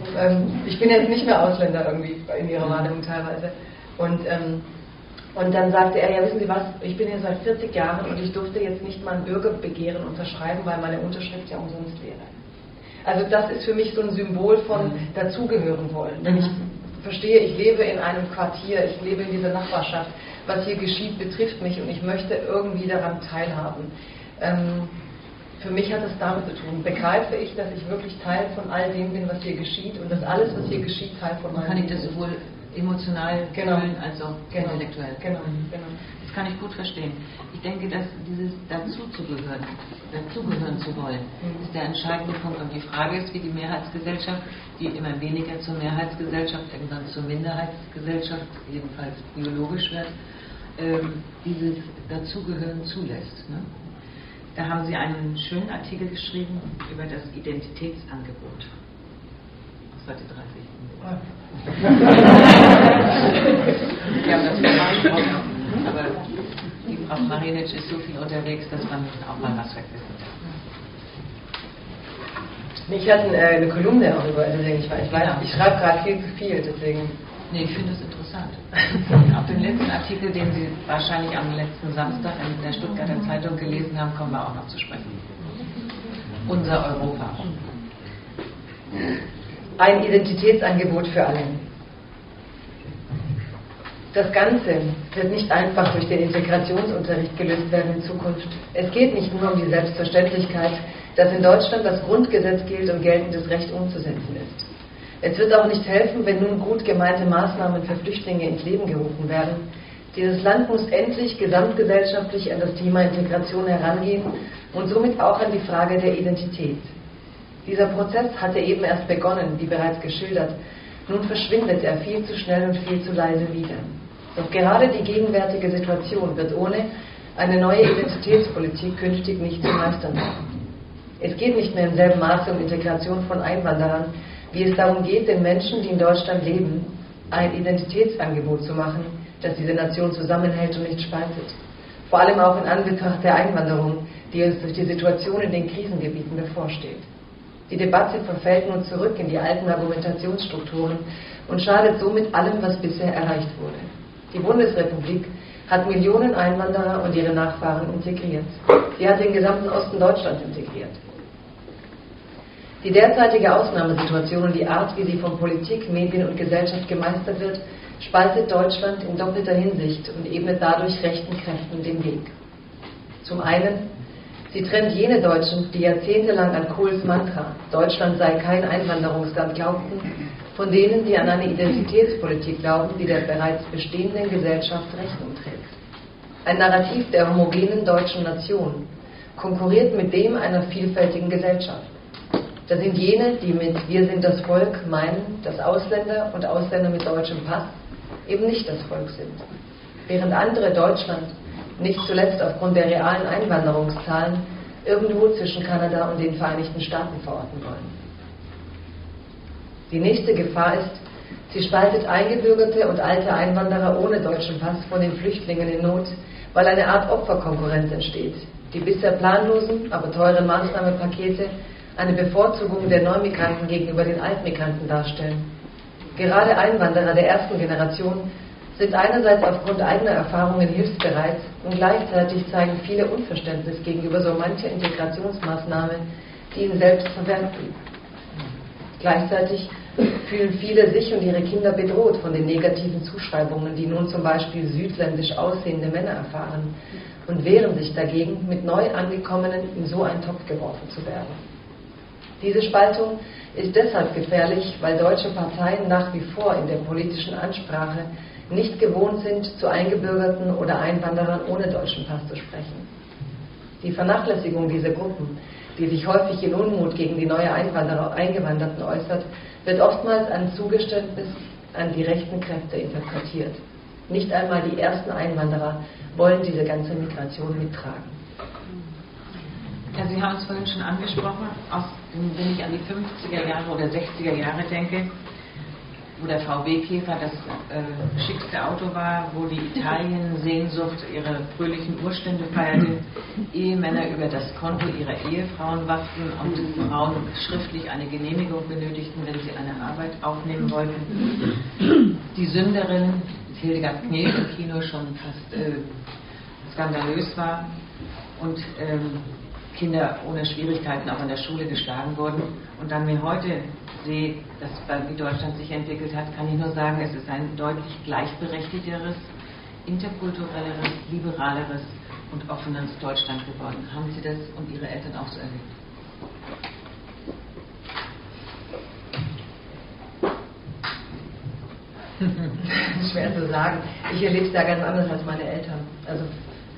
Ich, ähm, ich bin jetzt nicht mehr Ausländer irgendwie in Ihrer. Wahrnehmung teilweise. Und ähm, und dann sagte er, ja wissen Sie was, ich bin hier seit 40 Jahren und ich durfte jetzt nicht mal ein Bürgerbegehren unterschreiben, weil meine Unterschrift ja umsonst wäre. Also das ist für mich so ein Symbol von mhm. dazugehören wollen. Wenn ich verstehe, ich lebe in einem Quartier, ich lebe in dieser Nachbarschaft, was hier geschieht, betrifft mich und ich möchte irgendwie daran teilhaben. Ähm, für mich hat es damit zu tun. Begreife ich, dass ich wirklich Teil von all dem bin, was hier geschieht und dass alles, was hier geschieht, Teil von meinem Kann ich das sowohl emotional genau. fühlen als auch genau. intellektuell. Genau. genau. Das kann ich gut verstehen. Ich denke, dass dieses dazuzugehören, dazugehören zu wollen, mhm. ist der entscheidende Punkt. Und die Frage ist, wie die Mehrheitsgesellschaft, die immer weniger zur Mehrheitsgesellschaft, irgendwann zur Minderheitsgesellschaft, jedenfalls biologisch wird, ähm, dieses Dazugehören zulässt. Ne? Da haben Sie einen schönen Artikel geschrieben über das Identitätsangebot. Auf Seite 30. Wir haben das gesprochen, aber die Frau Marinic ist so viel unterwegs, dass man auch mal was vergessen darf. Ich hatte äh, eine Kolumne auch über Elling. Ich, ich, weiß, ich schreibe gerade viel zu viel, deswegen Nee, ich finde es interessant. Auf den letzten Artikel, den Sie wahrscheinlich am letzten Samstag in der Stuttgarter Zeitung gelesen haben, kommen wir auch noch zu sprechen. Unser Europa. Ein Identitätsangebot für alle. Das Ganze wird nicht einfach durch den Integrationsunterricht gelöst werden in Zukunft. Es geht nicht nur um die Selbstverständlichkeit, dass in Deutschland das Grundgesetz gilt und geltendes Recht umzusetzen ist. Es wird auch nicht helfen, wenn nun gut gemeinte Maßnahmen für Flüchtlinge ins Leben gerufen werden. Dieses Land muss endlich gesamtgesellschaftlich an das Thema Integration herangehen und somit auch an die Frage der Identität. Dieser Prozess hatte eben erst begonnen, wie bereits geschildert. Nun verschwindet er viel zu schnell und viel zu leise wieder. Doch gerade die gegenwärtige Situation wird ohne eine neue Identitätspolitik künftig nicht zu meistern sein. Es geht nicht mehr im selben Maße um Integration von Einwanderern, wie es darum geht, den Menschen, die in Deutschland leben, ein Identitätsangebot zu machen, das diese Nation zusammenhält und nicht spaltet. Vor allem auch in Anbetracht der Einwanderung, die uns durch die Situation in den Krisengebieten bevorsteht. Die Debatte verfällt nun zurück in die alten Argumentationsstrukturen und schadet somit allem, was bisher erreicht wurde. Die Bundesrepublik hat Millionen Einwanderer und ihre Nachfahren integriert. Sie hat den gesamten Osten Deutschlands integriert. Die derzeitige Ausnahmesituation und die Art, wie sie von Politik, Medien und Gesellschaft gemeistert wird, spaltet Deutschland in doppelter Hinsicht und ebnet dadurch rechten Kräften den Weg. Zum einen, sie trennt jene Deutschen, die jahrzehntelang an Kohls Mantra, Deutschland sei kein Einwanderungsland, glaubten, von denen, die an eine Identitätspolitik glauben, die der bereits bestehenden Gesellschaft Rechnung trägt. Ein Narrativ der homogenen deutschen Nation konkurriert mit dem einer vielfältigen Gesellschaft. Das sind jene, die mit Wir sind das Volk meinen, dass Ausländer und Ausländer mit deutschem Pass eben nicht das Volk sind. Während andere Deutschland, nicht zuletzt aufgrund der realen Einwanderungszahlen, irgendwo zwischen Kanada und den Vereinigten Staaten verorten wollen. Die nächste Gefahr ist, sie spaltet eingebürgerte und alte Einwanderer ohne deutschen Pass von den Flüchtlingen in Not, weil eine Art Opferkonkurrenz entsteht, die bisher planlosen, aber teuren Maßnahmenpakete eine Bevorzugung der Neumigranten gegenüber den Altmigranten darstellen. Gerade Einwanderer der ersten Generation sind einerseits aufgrund eigener Erfahrungen hilfsbereit und gleichzeitig zeigen viele Unverständnis gegenüber so mancher Integrationsmaßnahme, die ihnen selbst verwehrt blieb. Gleichzeitig fühlen viele sich und ihre Kinder bedroht von den negativen Zuschreibungen, die nun zum Beispiel südländisch aussehende Männer erfahren und wehren sich dagegen, mit neu angekommenen in so einen Topf geworfen zu werden. Diese Spaltung ist deshalb gefährlich, weil deutsche Parteien nach wie vor in der politischen Ansprache nicht gewohnt sind, zu Eingebürgerten oder Einwanderern ohne deutschen Pass zu sprechen. Die Vernachlässigung dieser Gruppen, die sich häufig in Unmut gegen die neue Eingewanderten äußert, wird oftmals ein Zugeständnis an die rechten Kräfte interpretiert. Nicht einmal die ersten Einwanderer wollen diese ganze Migration mittragen. Ja, Sie haben es vorhin schon angesprochen, aus, wenn ich an die 50er Jahre oder 60er Jahre denke, wo der VW-Käfer das äh, schickste Auto war, wo die Italien-Sehnsucht ihre fröhlichen Urstände feierte, Ehemänner über das Konto ihrer Ehefrauen wachten und Frauen schriftlich eine Genehmigung benötigten, wenn sie eine Arbeit aufnehmen wollten. Die Sünderin, Hildegard Knef im Kino schon fast äh, skandalös war und ähm, Kinder ohne Schwierigkeiten auch in der Schule geschlagen wurden. Und dann mir heute sehe, dass, wie Deutschland sich entwickelt hat, kann ich nur sagen, es ist ein deutlich gleichberechtigteres, interkulturelleres, liberaleres und offeneres Deutschland geworden. Haben Sie das und Ihre Eltern auch so erlebt? Schwer zu sagen. Ich erlebe es da ganz anders als meine Eltern. Also,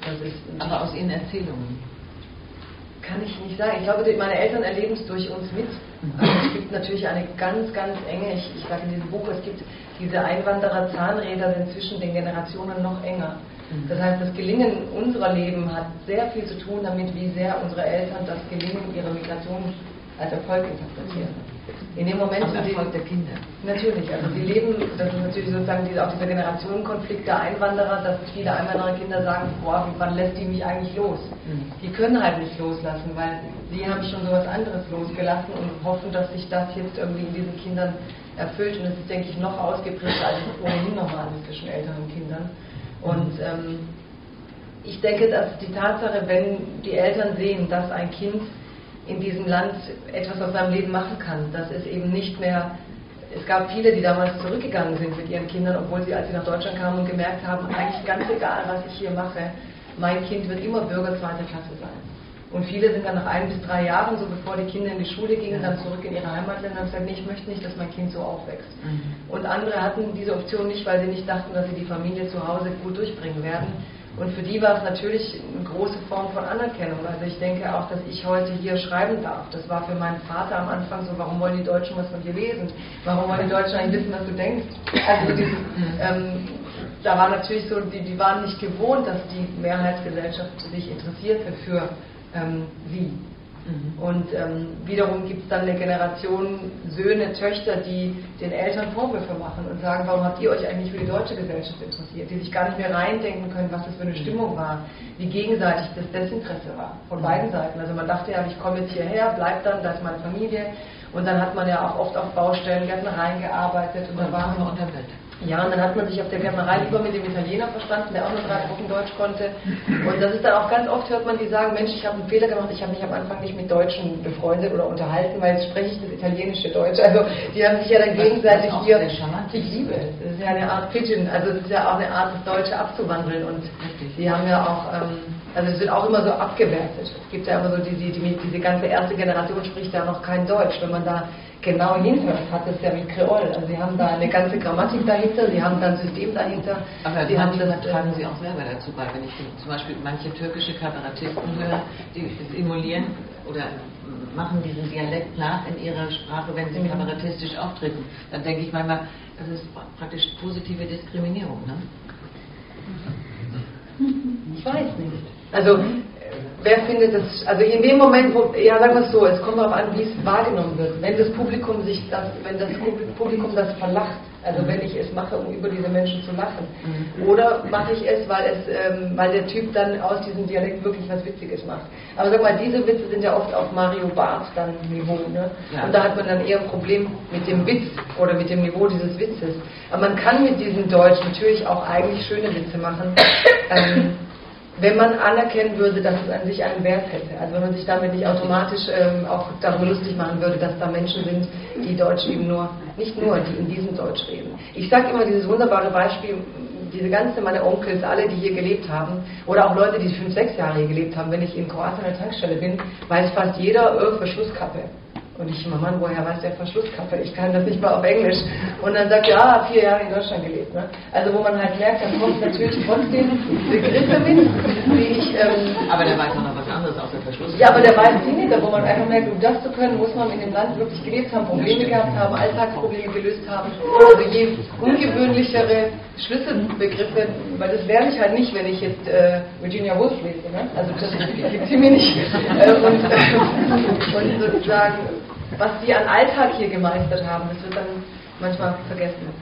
das ist Aber aus Ihren Erzählungen kann ich nicht sagen. Ich glaube, meine Eltern erleben es durch uns mit. Also es gibt natürlich eine ganz, ganz enge, ich, ich sage in diesem Buch, es gibt diese Einwanderer-Zahnräder sind zwischen den Generationen noch enger. Mhm. Das heißt, das Gelingen unserer Leben hat sehr viel zu tun damit, wie sehr unsere Eltern das Gelingen ihrer Migration als Erfolg interpretieren. In dem Moment, Am Erfolg der Kinder. Natürlich, also sie leben, das ist natürlich sozusagen diese, auch dieser Generationenkonflikt der Einwanderer, dass viele Einwandererkinder sagen, boah, wann lässt die mich eigentlich los? Mhm. Die können halt nicht loslassen, weil sie haben schon so was anderes losgelassen und hoffen, dass sich das jetzt irgendwie in diesen Kindern erfüllt. Und es ist, denke ich, noch ausgeprägter als es ohnehin normal ist zwischen älteren Kindern. Und ähm, ich denke, dass die Tatsache, wenn die Eltern sehen, dass ein Kind in diesem Land etwas aus seinem Leben machen kann. Das ist eben nicht mehr, es gab viele, die damals zurückgegangen sind mit ihren Kindern, obwohl sie, als sie nach Deutschland kamen und gemerkt haben, eigentlich ganz egal, was ich hier mache, mein Kind wird immer Bürger zweiter Klasse sein. Und viele sind dann nach ein bis drei Jahren, so bevor die Kinder in die Schule gingen, dann zurück in ihre Heimatländer und gesagt, nee, ich möchte nicht, dass mein Kind so aufwächst. Mhm. Und andere hatten diese Option nicht, weil sie nicht dachten, dass sie die Familie zu Hause gut durchbringen werden. Und für die war es natürlich eine große Form von Anerkennung. Also ich denke auch, dass ich heute hier schreiben darf. Das war für meinen Vater am Anfang so, warum wollen die Deutschen was von dir lesen? Warum wollen die Deutschen eigentlich wissen, was du denkst? Also dieses, ähm, da war natürlich so, die, die waren nicht gewohnt, dass die Mehrheitsgesellschaft sich interessierte für ähm, sie. Mhm. Und ähm, wiederum gibt es dann eine Generation Söhne, Töchter, die den Eltern Vorwürfe machen und sagen, warum habt ihr euch eigentlich für die deutsche Gesellschaft interessiert, die sich gar nicht mehr reindenken können, was das für eine mhm. Stimmung war, wie gegenseitig das Desinteresse war, von beiden Seiten. Also man dachte ja, ich komme jetzt hierher, bleib dann, da ist meine Familie. Und dann hat man ja auch oft auf Baustellen, Gärtnereien gearbeitet und, und dann war man unter Welt. Ja, und dann hat man sich auf der Gärtnerei lieber mit dem Italiener verstanden, der auch nur drei Wochen Deutsch konnte. Und das ist dann auch ganz oft, hört man die sagen, Mensch, ich habe einen Fehler gemacht, ich habe mich am Anfang nicht mit Deutschen befreundet oder unterhalten, weil jetzt spreche ich das italienische Deutsch. Also die haben sich ja dann gegenseitig hier, ich liebe das ist ja eine Art Pidgin, also es ist ja auch eine Art, das Deutsche abzuwandeln. Und die haben ja auch... Ähm, also es wird auch immer so abgewertet. Es gibt ja immer so die, die, die, diese ganze erste Generation spricht ja noch kein Deutsch. Wenn man da genau hinhört, hat es ja mit Kreol. Also sie haben da eine ganze Grammatik dahinter, sie haben da ein System dahinter. Aber sie haben das tragen sie auch selber dazu bei. Wenn ich zum Beispiel manche türkische Kabarettisten höre, die simulieren oder machen diesen Dialekt nach in ihrer Sprache, wenn sie mhm. kabarettistisch auftreten, dann denke ich manchmal, das ist praktisch positive Diskriminierung. Ne? Ich weiß nicht. Also wer findet das, also in dem Moment, wo, ja sagen wir es so, es kommt darauf an, wie es wahrgenommen wird. Wenn das Publikum sich das, wenn das Publikum das verlacht, also wenn ich es mache, um über diese Menschen zu lachen, mhm. oder mache ich es, weil es, ähm, weil der Typ dann aus diesem Dialekt wirklich was Witziges macht. Aber sag mal, diese Witze sind ja oft auf Mario Barth dann Niveau, ne? Ja. Und da hat man dann eher ein Problem mit dem Witz oder mit dem Niveau dieses Witzes. Aber man kann mit diesem Deutsch natürlich auch eigentlich schöne Witze machen. Ähm, wenn man anerkennen würde, dass es an sich einen Wert hätte. Also wenn man sich damit nicht automatisch ähm, auch darüber lustig machen würde, dass da Menschen sind, die Deutsch eben nur, nicht nur, die in diesem Deutsch reden. Ich sage immer dieses wunderbare Beispiel, diese ganze, meine Onkels, alle, die hier gelebt haben, oder auch Leute, die fünf, sechs Jahre hier gelebt haben, wenn ich in Kroatien an der Tankstelle bin, weiß fast jeder, öh, Verschlusskappe. Und ich, Mann, woher weiß der Verschlusskappe? Ich kann das nicht mal auf Englisch. Und dann sagt er, ah, vier Jahre in Deutschland gelebt. Ne? Also wo man halt merkt, da kommt natürlich trotzdem Begriffe mit, wie ich... Ähm, aber der weiß noch was anderes außer Verschlusskappe. Ja, aber der weiß die nicht. Wo man einfach merkt, um das zu können, muss man in dem Land wirklich gelebt haben, Probleme gehabt haben, Alltagsprobleme gelöst haben. Also je ungewöhnlichere Schlüsselbegriffe, weil das lerne ich halt nicht, wenn ich jetzt äh, Virginia Woolf lese. Ne? Also das gibt sie mir nicht. Äh, und, äh, und sozusagen was die an Alltag hier gemeistert haben, das wird dann manchmal vergessen.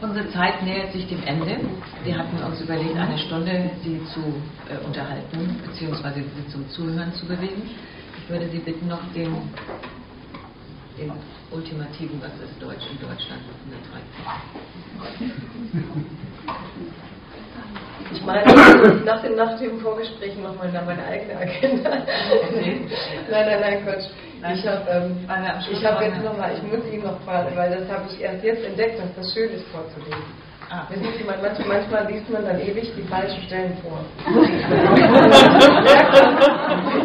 Unsere Zeit nähert sich dem Ende. Wir hatten uns überlegt, eine Stunde Sie zu äh, unterhalten, beziehungsweise Sie zum Zuhören zu bewegen. Ich würde Sie bitten, noch den, den ultimativen, was ist Deutsch in Deutschland, in der 13. Ich meine, nach dem, nach dem Vorgespräch nochmal nach meiner eigene Agenda. nein, nein, nein, Quatsch. Ich habe ähm, ich hab jetzt nochmal, ich muss Ihnen noch fragen, weil das habe ich erst jetzt entdeckt, dass das schön ist vorzulesen. Ah. Wissen Sie, man, manchmal, manchmal liest man dann ewig die falschen Stellen vor. Wenn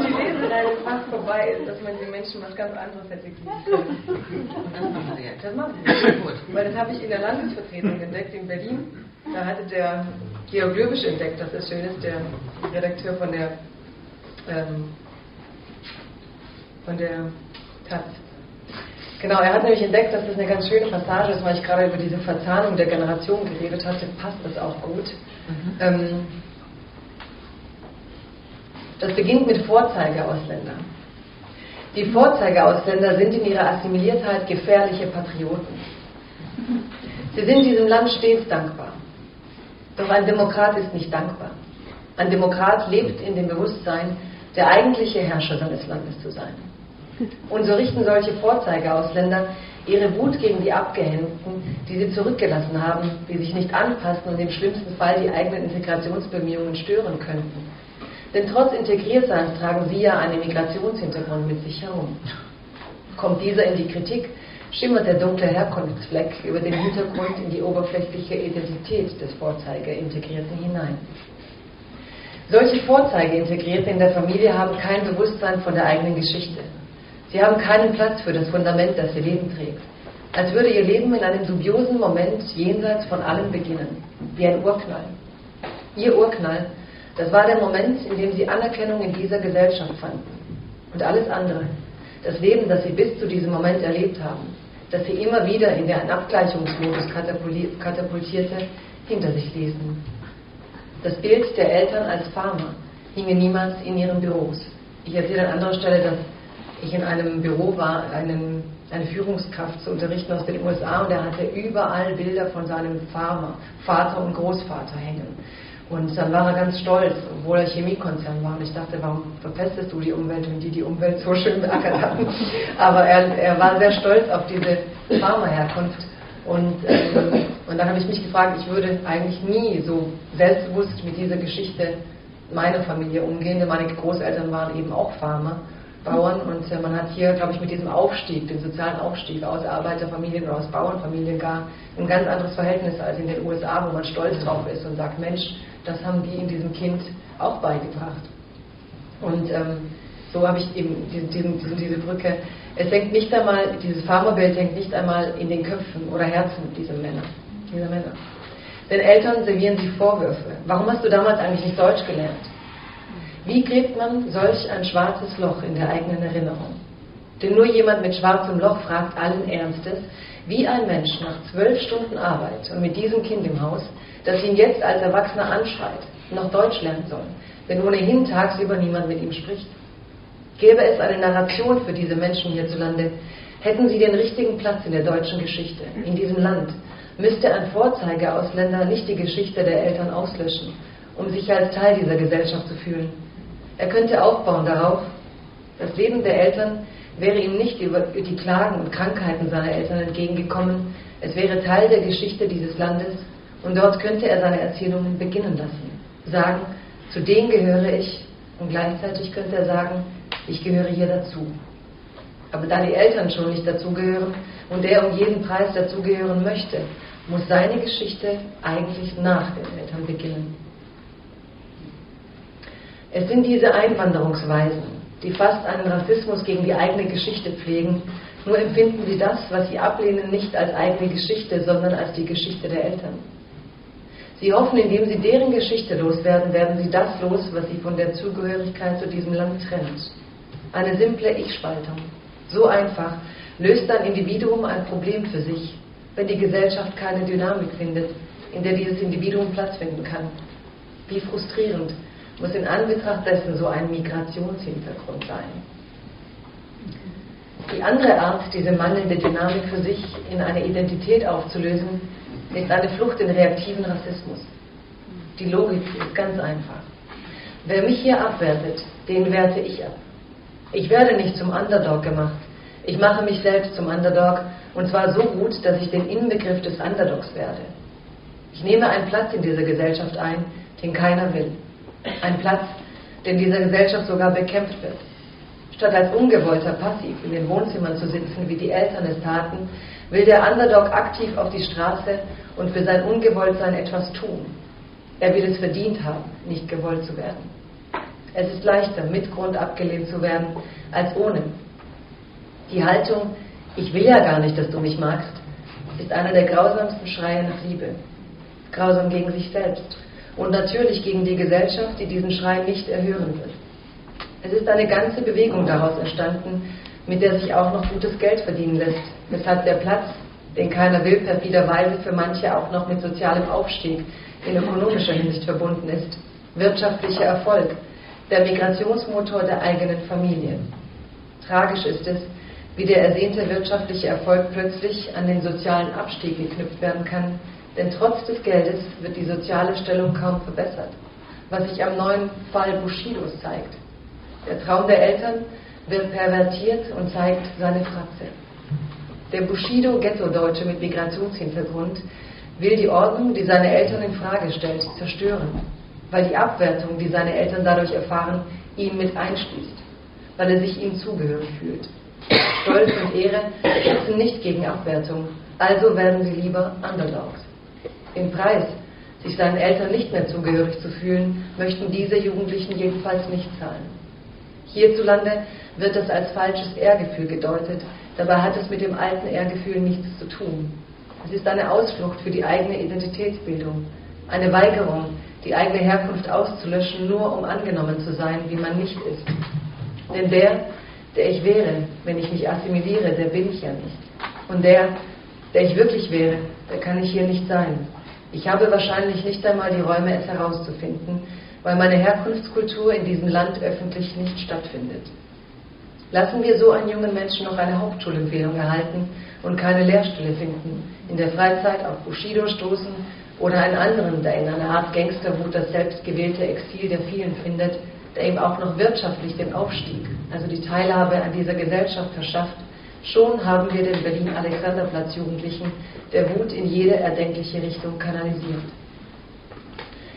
die Lesereise fast vorbei ist, dass man den Menschen was ganz anderes hätte geben können. Das machen Sie jetzt. Gut. Weil das habe ich in der Landesvertretung entdeckt in Berlin. Da hatte der Georg Löbisch entdeckt, dass das schön ist, der Redakteur von der ähm, von der Taz. Genau, er hat nämlich entdeckt, dass das eine ganz schöne Passage ist, weil ich gerade über diese Verzahnung der Generation geredet hatte, passt das auch gut. Mhm. Ähm, das beginnt mit Vorzeigeausländer. Die Vorzeigeausländer sind in ihrer Assimiliertheit gefährliche Patrioten. Sie sind diesem Land stets dankbar. Doch ein Demokrat ist nicht dankbar. Ein Demokrat lebt in dem Bewusstsein, der eigentliche Herrscher seines Landes zu sein. Und so richten solche Vorzeigeausländer ihre Wut gegen die Abgehängten, die sie zurückgelassen haben, die sich nicht anpassen und im schlimmsten Fall die eigenen Integrationsbemühungen stören könnten. Denn trotz Integriertseins tragen sie ja einen Migrationshintergrund mit sich herum. Kommt dieser in die Kritik, schimmert der dunkle Herkunftsfleck über den Hintergrund in die oberflächliche Identität des Vorzeigeintegrierten hinein. Solche Vorzeigeintegrierte in der Familie haben kein Bewusstsein von der eigenen Geschichte. Sie haben keinen Platz für das Fundament, das ihr Leben trägt. Als würde ihr Leben in einem dubiosen Moment jenseits von allem beginnen, wie ein Urknall. Ihr Urknall das war der Moment, in dem sie Anerkennung in dieser Gesellschaft fanden. Und alles andere, das Leben, das sie bis zu diesem Moment erlebt haben, das sie immer wieder in den Abgleichungsmodus katapultierte, hinter sich ließen. Das Bild der Eltern als Farmer hinge niemals in ihren Büros. Ich erzähle an anderer Stelle, dass ich in einem Büro war, einen, eine Führungskraft zu unterrichten aus den USA und er hatte überall Bilder von seinem Farmer, Vater und Großvater hängen. Und dann war er ganz stolz, obwohl er Chemiekonzern war. Und ich dachte, warum verpestest du die Umwelt, wenn die die Umwelt so schön beackert hatten? Aber er, er war sehr stolz auf diese Pharmaherkunft. Und, ähm, und dann habe ich mich gefragt, ich würde eigentlich nie so selbstbewusst mit dieser Geschichte meiner Familie umgehen, denn meine Großeltern waren eben auch Farmer. Bauern und äh, man hat hier, glaube ich, mit diesem Aufstieg, dem sozialen Aufstieg aus Arbeiterfamilien oder aus Bauernfamilien gar ein ganz anderes Verhältnis als in den USA, wo man stolz drauf ist und sagt, Mensch, das haben die in diesem Kind auch beigebracht. Und ähm, so habe ich eben diese, diese, diese Brücke. Es hängt nicht einmal, dieses Farmerbild hängt nicht einmal in den Köpfen oder Herzen dieser Männer. Dieser Männer. Denn Eltern servieren sie Vorwürfe. Warum hast du damals eigentlich nicht Deutsch gelernt? Wie gräbt man solch ein schwarzes Loch in der eigenen Erinnerung? Denn nur jemand mit schwarzem Loch fragt allen Ernstes, wie ein Mensch nach zwölf Stunden Arbeit und mit diesem Kind im Haus das ihn jetzt als Erwachsener anschreit, noch Deutsch lernen soll, wenn ohnehin tagsüber niemand mit ihm spricht. Gäbe es eine Narration für diese Menschen hierzulande, hätten sie den richtigen Platz in der deutschen Geschichte, in diesem Land, müsste ein Vorzeigeausländer nicht die Geschichte der Eltern auslöschen, um sich als Teil dieser Gesellschaft zu fühlen. Er könnte aufbauen darauf, das Leben der Eltern wäre ihm nicht über die Klagen und Krankheiten seiner Eltern entgegengekommen, es wäre Teil der Geschichte dieses Landes und dort könnte er seine Erzählungen beginnen lassen. Sagen, zu denen gehöre ich und gleichzeitig könnte er sagen, ich gehöre hier dazu. Aber da die Eltern schon nicht dazugehören und er um jeden Preis dazugehören möchte, muss seine Geschichte eigentlich nach den Eltern beginnen. Es sind diese Einwanderungsweisen, die fast einen Rassismus gegen die eigene Geschichte pflegen, nur empfinden sie das, was sie ablehnen, nicht als eigene Geschichte, sondern als die Geschichte der Eltern. Sie hoffen, indem sie deren Geschichte loswerden, werden sie das los, was sie von der Zugehörigkeit zu diesem Land trennt. Eine simple Ich-Spaltung. So einfach löst ein Individuum ein Problem für sich, wenn die Gesellschaft keine Dynamik findet, in der dieses Individuum Platz finden kann. Wie frustrierend muss in Anbetracht dessen so ein Migrationshintergrund sein. Die andere Art, diese mangelnde Dynamik für sich in eine Identität aufzulösen, ist eine Flucht in reaktiven Rassismus. Die Logik ist ganz einfach. Wer mich hier abwertet, den werte ich ab. Ich werde nicht zum Underdog gemacht. Ich mache mich selbst zum Underdog und zwar so gut, dass ich den Inbegriff des Underdogs werde. Ich nehme einen Platz in dieser Gesellschaft ein, den keiner will. Ein Platz, der in dieser Gesellschaft sogar bekämpft wird. Statt als ungewollter Passiv in den Wohnzimmern zu sitzen, wie die Eltern es taten, will der Underdog aktiv auf die Straße und für sein Ungewolltsein etwas tun. Er will es verdient haben, nicht gewollt zu werden. Es ist leichter, mit Grund abgelehnt zu werden, als ohne. Die Haltung, ich will ja gar nicht, dass du mich magst, ist einer der grausamsten Schreie nach Liebe. Grausam gegen sich selbst und natürlich gegen die Gesellschaft, die diesen Schrei nicht erhören wird. Es ist eine ganze Bewegung daraus entstanden, mit der sich auch noch gutes Geld verdienen lässt, weshalb der Platz, den keiner will, perfiderweise für manche auch noch mit sozialem Aufstieg in ökonomischer Hinsicht verbunden ist. Wirtschaftlicher Erfolg, der Migrationsmotor der eigenen Familie. Tragisch ist es, wie der ersehnte wirtschaftliche Erfolg plötzlich an den sozialen Abstieg geknüpft werden kann, denn trotz des Geldes wird die soziale Stellung kaum verbessert, was sich am neuen Fall Bushidos zeigt. Der Traum der Eltern wird pervertiert und zeigt seine Fratze. Der Bushido Ghetto-Deutsche mit Migrationshintergrund will die Ordnung, die seine Eltern in Frage stellt, zerstören, weil die Abwertung, die seine Eltern dadurch erfahren, ihn mit einschließt, weil er sich ihm zugehörig fühlt. Stolz und Ehre schützen nicht gegen Abwertung, also werden sie lieber Underdogs. Im Preis, sich seinen Eltern nicht mehr zugehörig zu fühlen, möchten diese Jugendlichen jedenfalls nicht zahlen. Hierzulande wird das als falsches Ehrgefühl gedeutet, dabei hat es mit dem alten Ehrgefühl nichts zu tun. Es ist eine Ausflucht für die eigene Identitätsbildung, eine Weigerung, die eigene Herkunft auszulöschen, nur um angenommen zu sein, wie man nicht ist. Denn der, der ich wäre, wenn ich mich assimiliere, der bin ich ja nicht. Und der, der ich wirklich wäre, der kann ich hier nicht sein. Ich habe wahrscheinlich nicht einmal die Räume, es herauszufinden, weil meine Herkunftskultur in diesem Land öffentlich nicht stattfindet. Lassen wir so einen jungen Menschen noch eine Hauptschulempfehlung erhalten und keine Lehrstelle finden, in der Freizeit auf Bushido stoßen oder einen anderen, der in einer Art Gangsterwut das selbstgewählte Exil der vielen findet, der ihm auch noch wirtschaftlich den Aufstieg, also die Teilhabe an dieser Gesellschaft verschafft, schon haben wir den Berlin-Alexanderplatz-Jugendlichen der Wut in jede erdenkliche Richtung kanalisiert.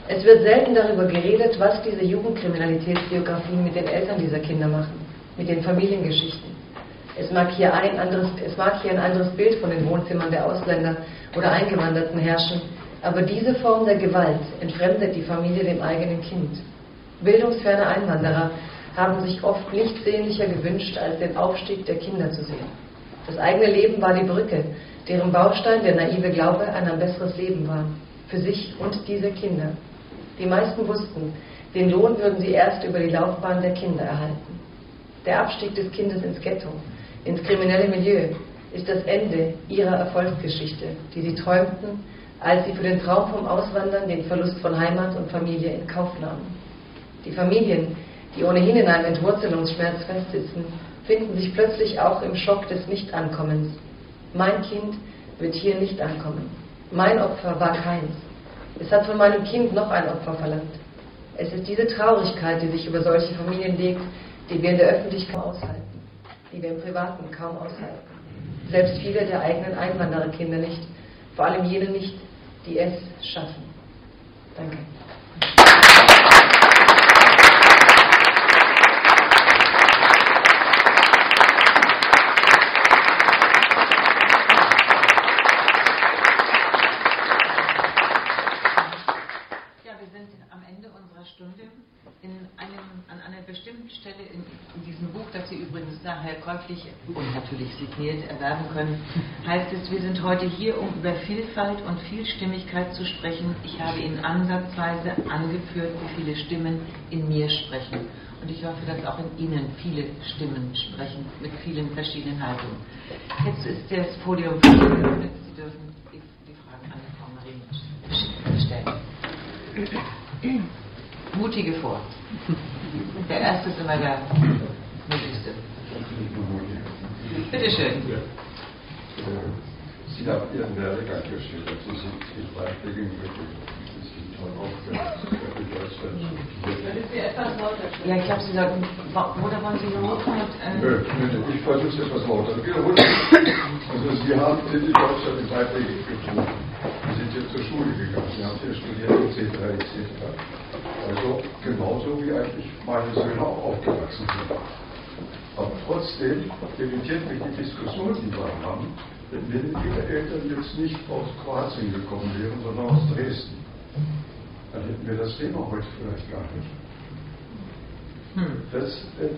Es wird selten darüber geredet, was diese Jugendkriminalitätsbiografien mit den Eltern dieser Kinder machen, mit den Familiengeschichten. Es mag, hier ein anderes, es mag hier ein anderes Bild von den Wohnzimmern der Ausländer oder Eingewanderten herrschen, aber diese Form der Gewalt entfremdet die Familie dem eigenen Kind. Bildungsferne Einwanderer haben sich oft nicht sehnlicher gewünscht, als den Aufstieg der Kinder zu sehen. Das eigene Leben war die Brücke, deren Baustein der naive Glaube an ein besseres Leben war, für sich und diese Kinder. Die meisten wussten, den Lohn würden sie erst über die Laufbahn der Kinder erhalten. Der Abstieg des Kindes ins Ghetto, ins kriminelle Milieu, ist das Ende ihrer Erfolgsgeschichte, die sie träumten, als sie für den Traum vom Auswandern den Verlust von Heimat und Familie in Kauf nahmen. Die Familien, die ohnehin in einem Entwurzelungsschmerz festsitzen, finden sich plötzlich auch im Schock des Nichtankommens. Mein Kind wird hier nicht ankommen. Mein Opfer war keins. Es hat von meinem Kind noch ein Opfer verlangt. Es ist diese Traurigkeit, die sich über solche Familien legt, die wir in der Öffentlichkeit aushalten, die wir im Privaten kaum aushalten. Selbst viele der eigenen Einwandererkinder nicht, vor allem jene nicht, die es schaffen. Danke. Nachher käuflich und natürlich signiert erwerben können, heißt es, wir sind heute hier, um über Vielfalt und Vielstimmigkeit zu sprechen. Ich habe Ihnen ansatzweise angeführt, wie viele Stimmen in mir sprechen. Und ich hoffe, dass auch in Ihnen viele Stimmen sprechen, mit vielen verschiedenen Haltungen. Jetzt ist das Podium für Sie. Dürfen die Fragen an Frau Marie stellen. Mutige vor. Der erste ist immer der Bitte schön. Ja. Sie haben Ihren Werdegang geschildert. Sie sind in Weibling Sie sind toll aufgehört. Ja, ich glaube, Sie sollten. Oder wollen Sie lauter? Äh Nö, ich versuche es etwas lauter. Also, Sie haben in Deutschland in Weibling getan. Sie sind hier zur Schule gegangen. Sie haben hier studiert, etc. etc. Also, genauso wie eigentlich meine Söhne auch aufgewachsen sind. Aber trotzdem irritiert mich die Diskussion, die wir haben, wenn ihre Eltern jetzt nicht aus Kroatien gekommen wären, sondern aus Dresden. Dann hätten wir das Thema heute vielleicht gar nicht. Hm. Das, äh,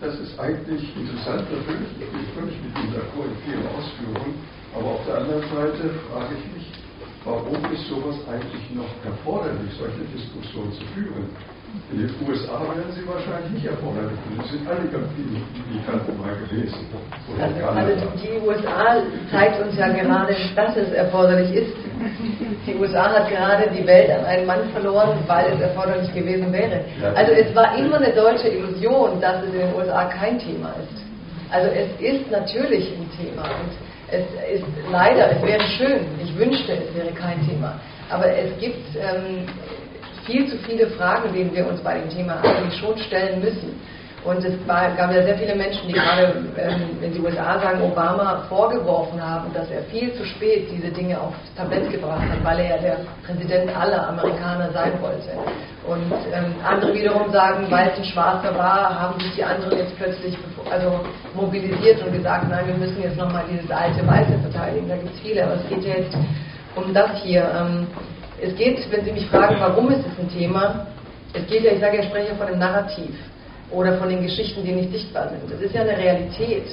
das ist eigentlich interessant, natürlich, ich bin völlig mit Ihnen d'accord in vielen Ausführungen, aber auf der anderen Seite frage ich mich, warum ist sowas eigentlich noch erforderlich, solche Diskussionen zu führen? In den USA werden sie wahrscheinlich nicht erforderlich. Das sind alle Migranten mal gewesen. Also, also, die USA zeigt uns ja gerade, dass es erforderlich ist. Die USA hat gerade die Welt an einen Mann verloren, weil es erforderlich gewesen wäre. Also es war immer eine deutsche Illusion, dass es in den USA kein Thema ist. Also es ist natürlich ein Thema und es ist leider, es wäre schön, ich wünschte, es wäre kein Thema, aber es gibt ähm, viel zu viele Fragen, denen wir uns bei dem Thema eigentlich schon stellen müssen. Und es gab ja sehr viele Menschen, die gerade, ähm, wenn die USA sagen, Obama vorgeworfen haben, dass er viel zu spät diese Dinge aufs Tablett gebracht hat, weil er ja der Präsident aller Amerikaner sein wollte. Und ähm, andere wiederum sagen, weil es ein Schwarzer war, haben sich die anderen jetzt plötzlich also mobilisiert und gesagt, nein, wir müssen jetzt nochmal dieses alte Weiße verteidigen. Da gibt es viele, aber es geht ja jetzt um das hier. Ähm, es geht, wenn Sie mich fragen, warum ist es ein Thema, es geht ja, ich sage ja, ich spreche von einem Narrativ oder von den Geschichten, die nicht sichtbar sind. Das ist ja eine Realität.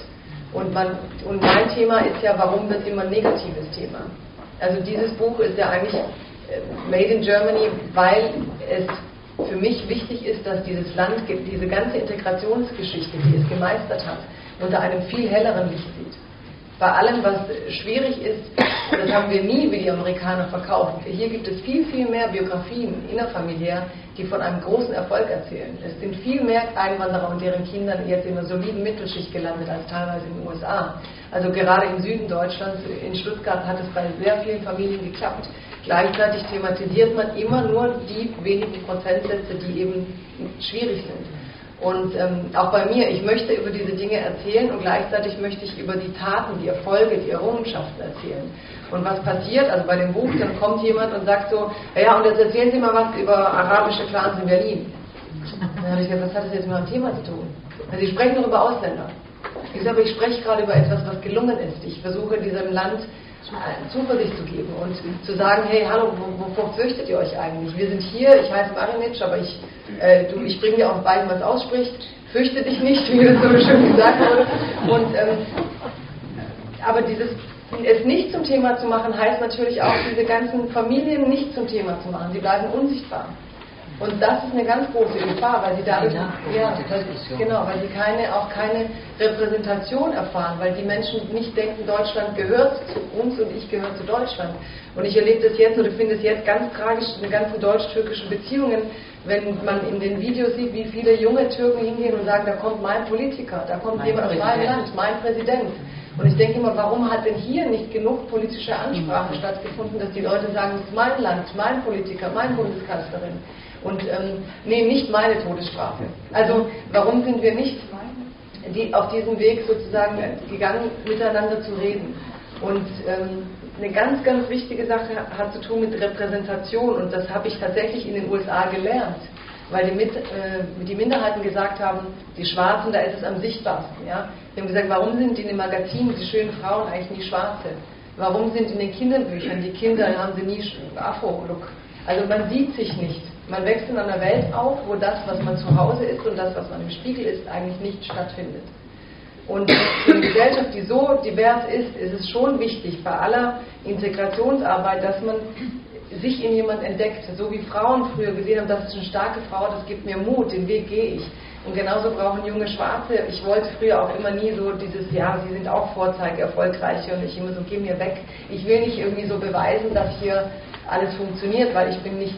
Und, man, und mein Thema ist ja, warum wird immer ein negatives Thema? Also dieses Buch ist ja eigentlich äh, Made in Germany, weil es für mich wichtig ist, dass dieses Land diese ganze Integrationsgeschichte, die es gemeistert hat, unter einem viel helleren Licht sieht bei allem, was schwierig ist, das haben wir nie wie die Amerikaner verkauft. Hier gibt es viel, viel mehr Biografien innerfamiliär, die von einem großen Erfolg erzählen. Es sind viel mehr Einwanderer und deren Kinder jetzt in einer soliden Mittelschicht gelandet als teilweise in den USA. Also gerade im Süden Deutschlands, in Stuttgart, hat es bei sehr vielen Familien geklappt. Gleichzeitig thematisiert man immer nur die wenigen Prozentsätze, die eben schwierig sind. Und ähm, auch bei mir, ich möchte über diese Dinge erzählen und gleichzeitig möchte ich über die Taten, die Erfolge, die Errungenschaften erzählen. Und was passiert, also bei dem Buch, dann kommt jemand und sagt so, ja, und jetzt erzählen Sie mal was über arabische Clans in Berlin. Dann habe ich gesagt, was hat das jetzt mit meinem Thema zu tun? Also Sie sprechen doch über Ausländer. Ich sage, ich spreche gerade über etwas, was gelungen ist. Ich versuche diesem Land Zuversicht zu geben und zu sagen, hey, hallo, wovor fürchtet ihr euch eigentlich? Wir sind hier, ich heiße Marinic, aber ich, äh, ich bringe dir auch bei, wie man ausspricht. Fürchte dich nicht, wie das so schön gesagt wurde. Und, ähm, aber dieses, es nicht zum Thema zu machen, heißt natürlich auch, diese ganzen Familien nicht zum Thema zu machen. Sie bleiben unsichtbar. Und das ist eine ganz große Gefahr, weil sie dadurch, ja, weil, genau, weil sie keine, auch keine Repräsentation erfahren, weil die Menschen nicht denken, Deutschland gehört zu uns und ich gehöre zu Deutschland. Und ich erlebe das jetzt oder finde es jetzt ganz tragisch in den ganzen deutsch-türkischen Beziehungen, wenn man in den Videos sieht, wie viele junge Türken hingehen und sagen, da kommt mein Politiker, da kommt mein jemand aus meinem Land, mein Präsident. Und ich denke immer, warum hat denn hier nicht genug politische Ansprache mhm. stattgefunden, dass die Leute sagen, es ist mein Land, mein Politiker, meine Bundeskanzlerin. Und ähm, nee, nicht meine Todesstrafe. Also warum sind wir nicht die, auf diesem Weg sozusagen gegangen, miteinander zu reden? Und ähm, eine ganz, ganz wichtige Sache hat zu tun mit Repräsentation und das habe ich tatsächlich in den USA gelernt, weil die, mit, äh, die Minderheiten gesagt haben, die Schwarzen, da ist es am sichtbarsten. Ja? Die haben gesagt, warum sind in den Magazinen die schönen Frauen eigentlich nie Schwarze? Warum sind in den Kinderbüchern die Kinder, haben sie nie Afro-Look? Also man sieht sich nicht. Man wächst in einer Welt auf, wo das, was man zu Hause ist und das, was man im Spiegel ist, eigentlich nicht stattfindet. Und für eine Gesellschaft, die so divers ist, ist es schon wichtig bei aller Integrationsarbeit, dass man sich in jemand entdeckt. So wie Frauen früher gesehen haben, das ist eine starke Frau, das gibt mir Mut, den Weg gehe ich. Und genauso brauchen junge Schwarze, ich wollte früher auch immer nie so dieses, ja, sie sind auch Vorzeige, erfolgreiche und ich immer so, geh mir weg. Ich will nicht irgendwie so beweisen, dass hier alles funktioniert, weil ich bin nicht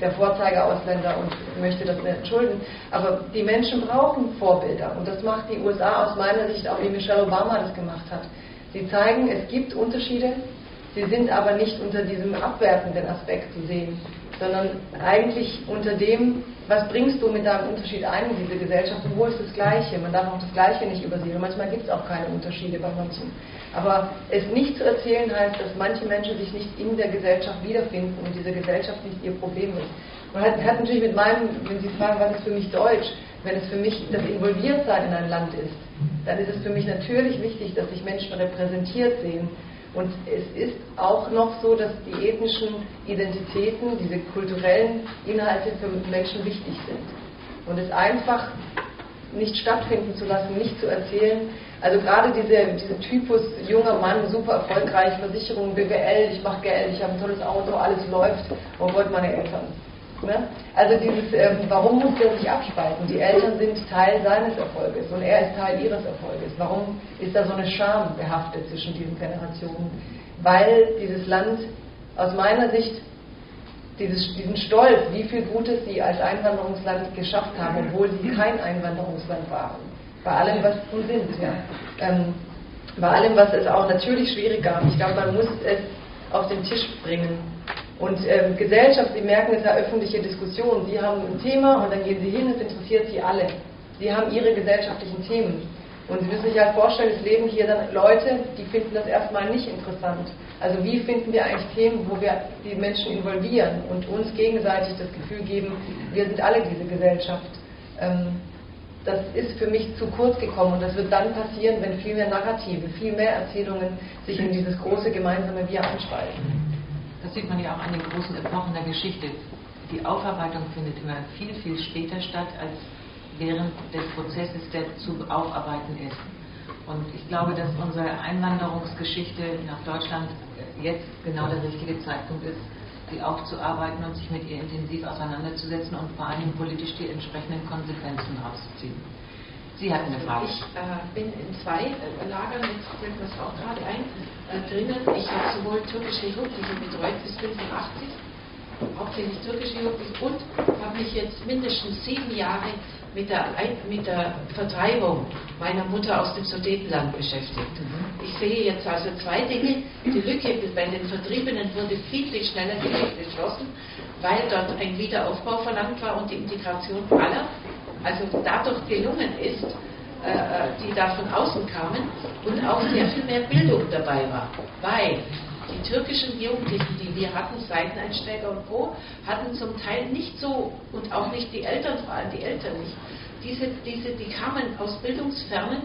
der Vorzeige-Ausländer und möchte das nicht entschulden. Aber die Menschen brauchen Vorbilder und das macht die USA aus meiner Sicht auch, wie Michelle Obama das gemacht hat. Sie zeigen, es gibt Unterschiede, sie sind aber nicht unter diesem abwertenden Aspekt zu sehen, sondern eigentlich unter dem, was bringst du mit deinem Unterschied ein in diese Gesellschaft und wo ist das Gleiche? Man darf auch das Gleiche nicht übersehen. Manchmal gibt es auch keine Unterschiede bei manchen. Aber es nicht zu erzählen heißt, dass manche Menschen sich nicht in der Gesellschaft wiederfinden und diese Gesellschaft nicht ihr Problem ist. Man hat, hat natürlich mit meinem, wenn Sie fragen, was ist für mich Deutsch, wenn es für mich das Involviertsein in ein Land ist, dann ist es für mich natürlich wichtig, dass sich Menschen repräsentiert sehen. Und es ist auch noch so, dass die ethnischen Identitäten, diese kulturellen Inhalte für Menschen wichtig sind. Und es einfach nicht stattfinden zu lassen, nicht zu erzählen, also gerade diese, dieser Typus junger Mann, super erfolgreich, Versicherung, BWL, ich mache Geld, ich habe ein tolles Auto, alles läuft, wo wollen meine Eltern? Ne? Also dieses, ähm, warum muss der sich abspalten? Die Eltern sind Teil seines Erfolges und er ist Teil ihres Erfolges. Warum ist da so eine Scham behaftet zwischen diesen Generationen? Weil dieses Land aus meiner Sicht dieses, diesen Stolz, wie viel Gutes sie als Einwanderungsland geschafft haben, obwohl sie kein Einwanderungsland waren bei allem, was sie sind. Ja. Ähm, bei allem, was es auch natürlich schwierig gab. Ich glaube, man muss es auf den Tisch bringen. Und ähm, Gesellschaft, Sie merken, es ist ja öffentliche Diskussion. Sie haben ein Thema und dann gehen Sie hin, es interessiert Sie alle. Sie haben Ihre gesellschaftlichen Themen. Und Sie müssen sich halt vorstellen, es leben hier dann Leute, die finden das erstmal nicht interessant. Also wie finden wir eigentlich Themen, wo wir die Menschen involvieren und uns gegenseitig das Gefühl geben, wir sind alle diese Gesellschaft. Ähm, das ist für mich zu kurz gekommen und das wird dann passieren, wenn viel mehr Narrative, viel mehr Erzählungen sich in dieses große gemeinsame Wir einspalten. Das sieht man ja auch an den großen Epochen der Geschichte. Die Aufarbeitung findet immer viel, viel später statt als während des Prozesses, der zu aufarbeiten ist. Und ich glaube, dass unsere Einwanderungsgeschichte nach Deutschland jetzt genau der richtige Zeitpunkt ist, sie aufzuarbeiten und sich mit ihr intensiv auseinanderzusetzen und vor allem politisch die entsprechenden Konsequenzen rauszuziehen. Sie hatten eine Frage. Ich äh, bin in zwei äh, Lagern, jetzt fällt mir das auch gerade ein, äh, drinnen. Ich habe sowohl türkische Jugendliche betreut bis 85, hauptsächlich türkische Jugendliche und habe mich jetzt mindestens sieben Jahre mit der, mit der Vertreibung meiner Mutter aus dem Sudetenland beschäftigt. Ich sehe jetzt also zwei Dinge. Die Lücke bei den Vertriebenen wurde viel, viel schneller geschlossen, weil dort ein Wiederaufbau verlangt war und die Integration aller, also dadurch gelungen ist, äh, äh, die da von außen kamen und auch sehr viel mehr Bildung dabei war. Weil die türkischen Jugendlichen, die wir hatten, Seiteneinsteiger und Co., hatten zum Teil nicht so, und auch nicht die Eltern, vor allem die Eltern nicht, diese, diese, die kamen aus bildungsfernen,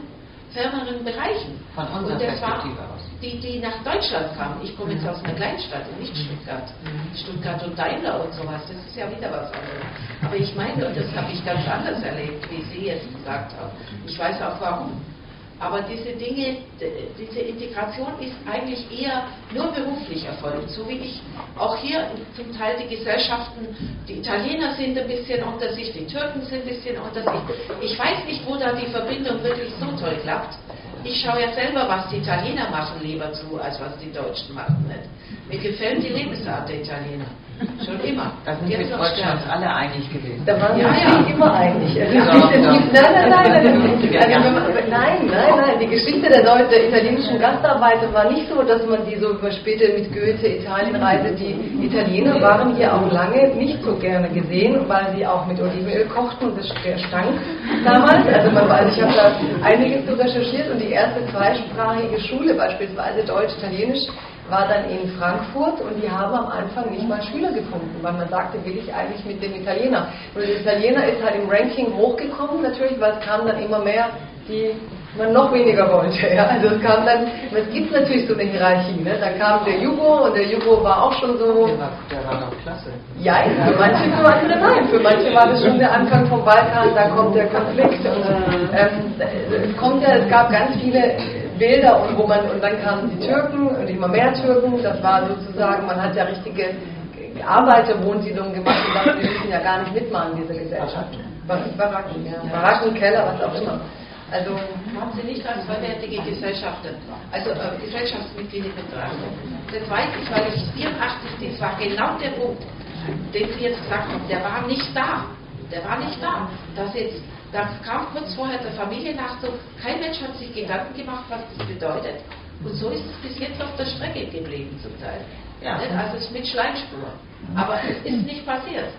ferneren Bereichen. Von unserer und das war, aus. Die, die nach Deutschland kamen. Ich komme jetzt mhm. aus einer Kleinstadt und nicht mhm. Stuttgart. Mhm. Stuttgart und Daimler und sowas, das ist ja wieder was anderes. Aber ich meine, und das habe ich ganz anders erlebt, wie Sie jetzt gesagt haben. Ich weiß auch warum. Aber diese Dinge, diese Integration ist eigentlich eher nur beruflich erfolgt, so wie ich auch hier zum Teil die Gesellschaften, die Italiener sind ein bisschen unter sich, die Türken sind ein bisschen unter sich. Ich weiß nicht, wo da die Verbindung wirklich so toll klappt. Ich schaue ja selber, was die Italiener machen, lieber zu, als was die Deutschen machen. Nicht? Mir gefällt die Lebensart der Italiener. Schon immer. Da sind wir Deutschlands alle einig gewesen. Da waren wir ja, ja. immer einig. Ja, ja. Nein, nein, nein, nein, also nein, nein, nein. Die Geschichte der, Deut der italienischen Gastarbeiter war nicht so, dass man die so später mit Goethe Italienreise, die Italiener waren hier auch lange nicht so gerne gesehen, weil sie auch mit Olivenöl kochten und das stank damals. Also man weiß, ich habe da einiges zu recherchiert und die erste zweisprachige Schule, beispielsweise Deutsch-Italienisch, war dann in Frankfurt und die haben am Anfang nicht mal Schüler gefunden, weil man sagte, will ich eigentlich mit dem Italiener. Und der Italiener ist halt im Ranking hochgekommen natürlich, weil es kamen dann immer mehr, die man noch weniger wollte. Ja. Also es kam dann, es gibt natürlich so eine Hierarchie. Ne? Da kam der Jugo und der Jugo war auch schon so. Der war, der war doch klasse. Ja, für manche, für andere nein. Für manche war das schon der Anfang vom Balkan, da kommt der Konflikt. Und, ähm, es kommt ja, es gab ganz viele Bilder und wo man und dann kamen die Türken und immer mehr Türken. Das war sozusagen, man hat ja richtige Arbeiterwohnsiedlungen gemacht und dachte, wir müssen ja gar nicht mitmachen in dieser Gesellschaft. Baracken, ja. Baracken, Keller, was auch immer. Also haben Sie nicht als vollwertige Gesellschaften, also äh, Gesellschaftsmitglieder betrachtet. Das weiß ich, weil ich 84, das war genau der Punkt, den Sie jetzt gesagt haben, der war nicht da. Der war nicht da. Dass jetzt da kam kurz vorher der Familiennachzug. Kein Mensch hat sich Gedanken gemacht, was das bedeutet. Und so ist es bis jetzt auf der Strecke geblieben zum Teil. Ja. Also es ist mit Schleimspur. Aber es ist nicht passiert.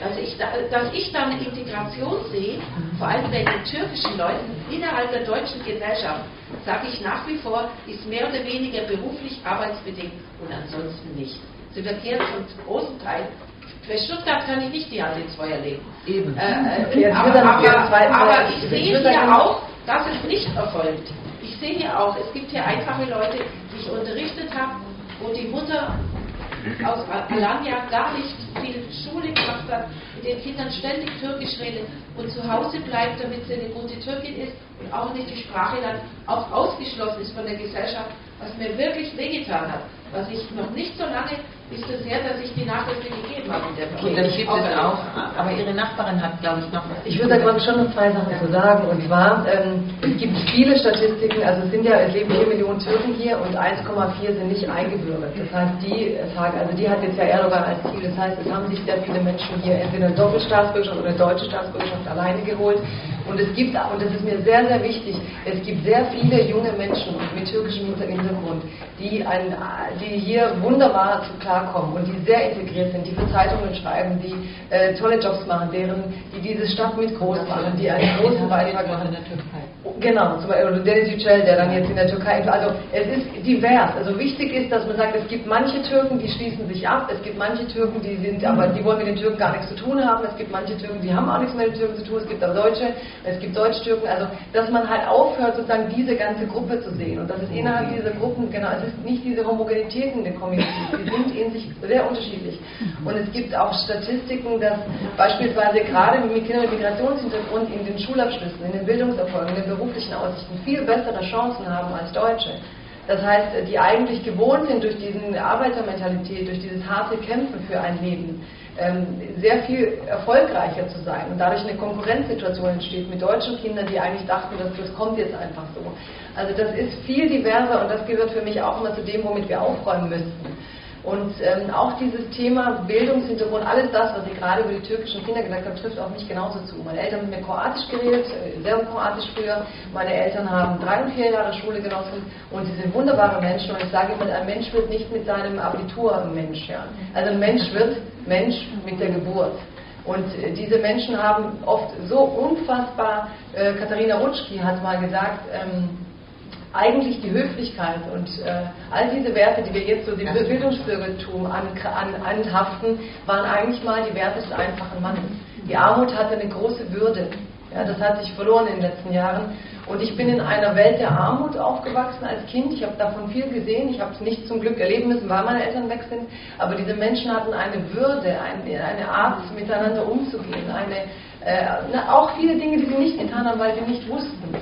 Dass ich, da, dass ich da eine Integration sehe, vor allem bei den türkischen Leuten innerhalb der deutschen Gesellschaft, sage ich nach wie vor, ist mehr oder weniger beruflich arbeitsbedingt und ansonsten nicht. Sie hier zum großen Teil bei Stuttgart kann ich nicht die Hand ins Feuer legen. Eben. Äh, äh, aber, aber, aber ich sehe hier auch, dass es nicht erfolgt. Ich sehe hier auch, es gibt hier einfache Leute, die ich unterrichtet habe, wo die Mutter aus Alanya gar nicht viel Schule gemacht hat, mit den Kindern ständig Türkisch redet und zu Hause bleibt, damit sie eine gute Türkin ist und auch nicht die Sprache dann auch ausgeschlossen ist von der Gesellschaft, was mir wirklich wehgetan hat, was ich noch nicht so lange ist es her, dass ich die Nachhilfe gegeben habe in der Okay, das gibt es auch. Aber Ihre Nachbarin hat, glaube ich, noch. Ich würde da, glaube ich, schon noch zwei Sachen zu sagen. Und zwar, ähm, es gibt viele Statistiken, also es sind ja, es leben 4 Millionen Türken hier und 1,4 sind nicht eingebürgert. Das heißt, die sagen, also die hat jetzt ja Erdogan als Ziel. Das heißt, es haben sich sehr viele Menschen hier entweder eine Doppelstaatsbürgerschaft oder eine deutsche Staatsbürgerschaft alleine geholt. Und es gibt, und das ist mir sehr, sehr wichtig, es gibt sehr viele junge Menschen mit türkischem Hintergrund, die, ein, die hier wunderbar zu klarkommen und die sehr integriert sind, die für Zeitungen schreiben, die äh, tolle Jobs machen, deren, die diese Stadt mit groß machen, die einen großen Beitrag machen. In der Türkei. Genau, zum Beispiel Deniz Yücel, der dann jetzt in der Türkei, also es ist divers. Also wichtig ist, dass man sagt, es gibt manche Türken, die schließen sich ab, es gibt manche Türken, die sind, aber die wollen mit den Türken gar nichts zu tun haben, es gibt manche Türken, die haben auch nichts mit den Türken zu tun, es gibt auch Deutsche, es gibt Deutsch-Türken, also dass man halt aufhört, sozusagen diese ganze Gruppe zu sehen. Und dass es innerhalb dieser Gruppen, genau, es ist nicht diese Homogenität in den Communities, die sind in sich sehr unterschiedlich. Und es gibt auch Statistiken, dass beispielsweise gerade mit Kindern mit Migrationshintergrund in den Schulabschlüssen, in den Bildungserfolgen, in den beruflichen Aussichten viel bessere Chancen haben als Deutsche. Das heißt, die eigentlich gewohnt sind durch diese Arbeitermentalität, durch dieses harte Kämpfen für ein Leben, ähm, sehr viel erfolgreicher zu sein und dadurch eine Konkurrenzsituation entsteht mit deutschen Kindern, die eigentlich dachten, dass das kommt jetzt einfach so. Also das ist viel diverser und das gehört für mich auch immer zu dem, womit wir aufräumen müssten. Und ähm, auch dieses Thema Bildungshintergrund, alles das, was ich gerade über die türkischen Kinder gesagt habe, trifft auf mich genauso zu. Meine Eltern haben mit mir Kroatisch geredet, äh, Serbokroatisch früher. Meine Eltern haben drei und vier Jahre Schule genossen und sie sind wunderbare Menschen. Und ich sage immer, ein Mensch wird nicht mit seinem Abitur ein Mensch. Ja. Also ein Mensch wird Mensch mit der Geburt. Und äh, diese Menschen haben oft so unfassbar, äh, Katharina Rutschki hat mal gesagt, ähm, eigentlich die Höflichkeit und äh, all diese Werte, die wir jetzt so dem Bildungsbürgertum an, an, anhaften, waren eigentlich mal die Werte des einfachen Mannes. Die Armut hatte eine große Würde. Ja, das hat sich verloren in den letzten Jahren. Und ich bin in einer Welt der Armut aufgewachsen als Kind. Ich habe davon viel gesehen. Ich habe es nicht zum Glück erleben müssen, weil meine Eltern weg sind. Aber diese Menschen hatten eine Würde, eine, eine Art, miteinander umzugehen. Eine, äh, auch viele Dinge, die sie nicht getan haben, weil sie nicht wussten.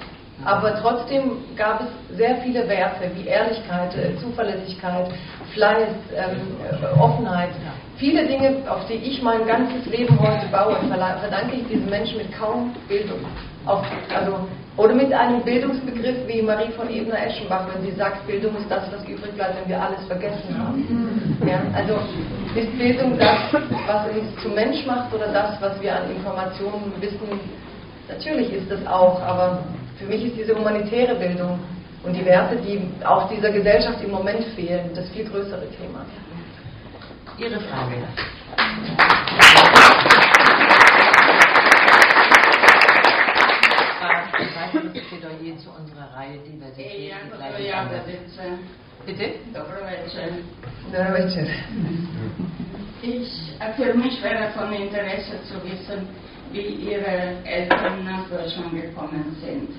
Aber trotzdem gab es sehr viele Werte wie Ehrlichkeit, äh, Zuverlässigkeit, Fleiß, ähm, äh, Offenheit. Viele Dinge, auf die ich mein ganzes Leben heute baue, verdanke ich diesen Menschen mit kaum Bildung. Auf, also, oder mit einem Bildungsbegriff wie Marie von Ebner-Eschenbach, wenn sie sagt, Bildung ist das, was übrig bleibt, wenn wir alles vergessen haben. Ja, also ist Bildung das, was uns zum Mensch macht oder das, was wir an Informationen wissen? Natürlich ist das auch, aber für mich ist diese humanitäre Bildung und die Werte, die auch dieser Gesellschaft im Moment fehlen, das viel größere Thema. Ihre Frage. Ein weiteres Plädoyer zu unserer Reihe Diversität. Ja, Bitte? Dobrovecher. Dobrovecher. Ich, für mich wäre von Interesse zu wissen, wie Ihre Eltern nach Deutschland gekommen sind.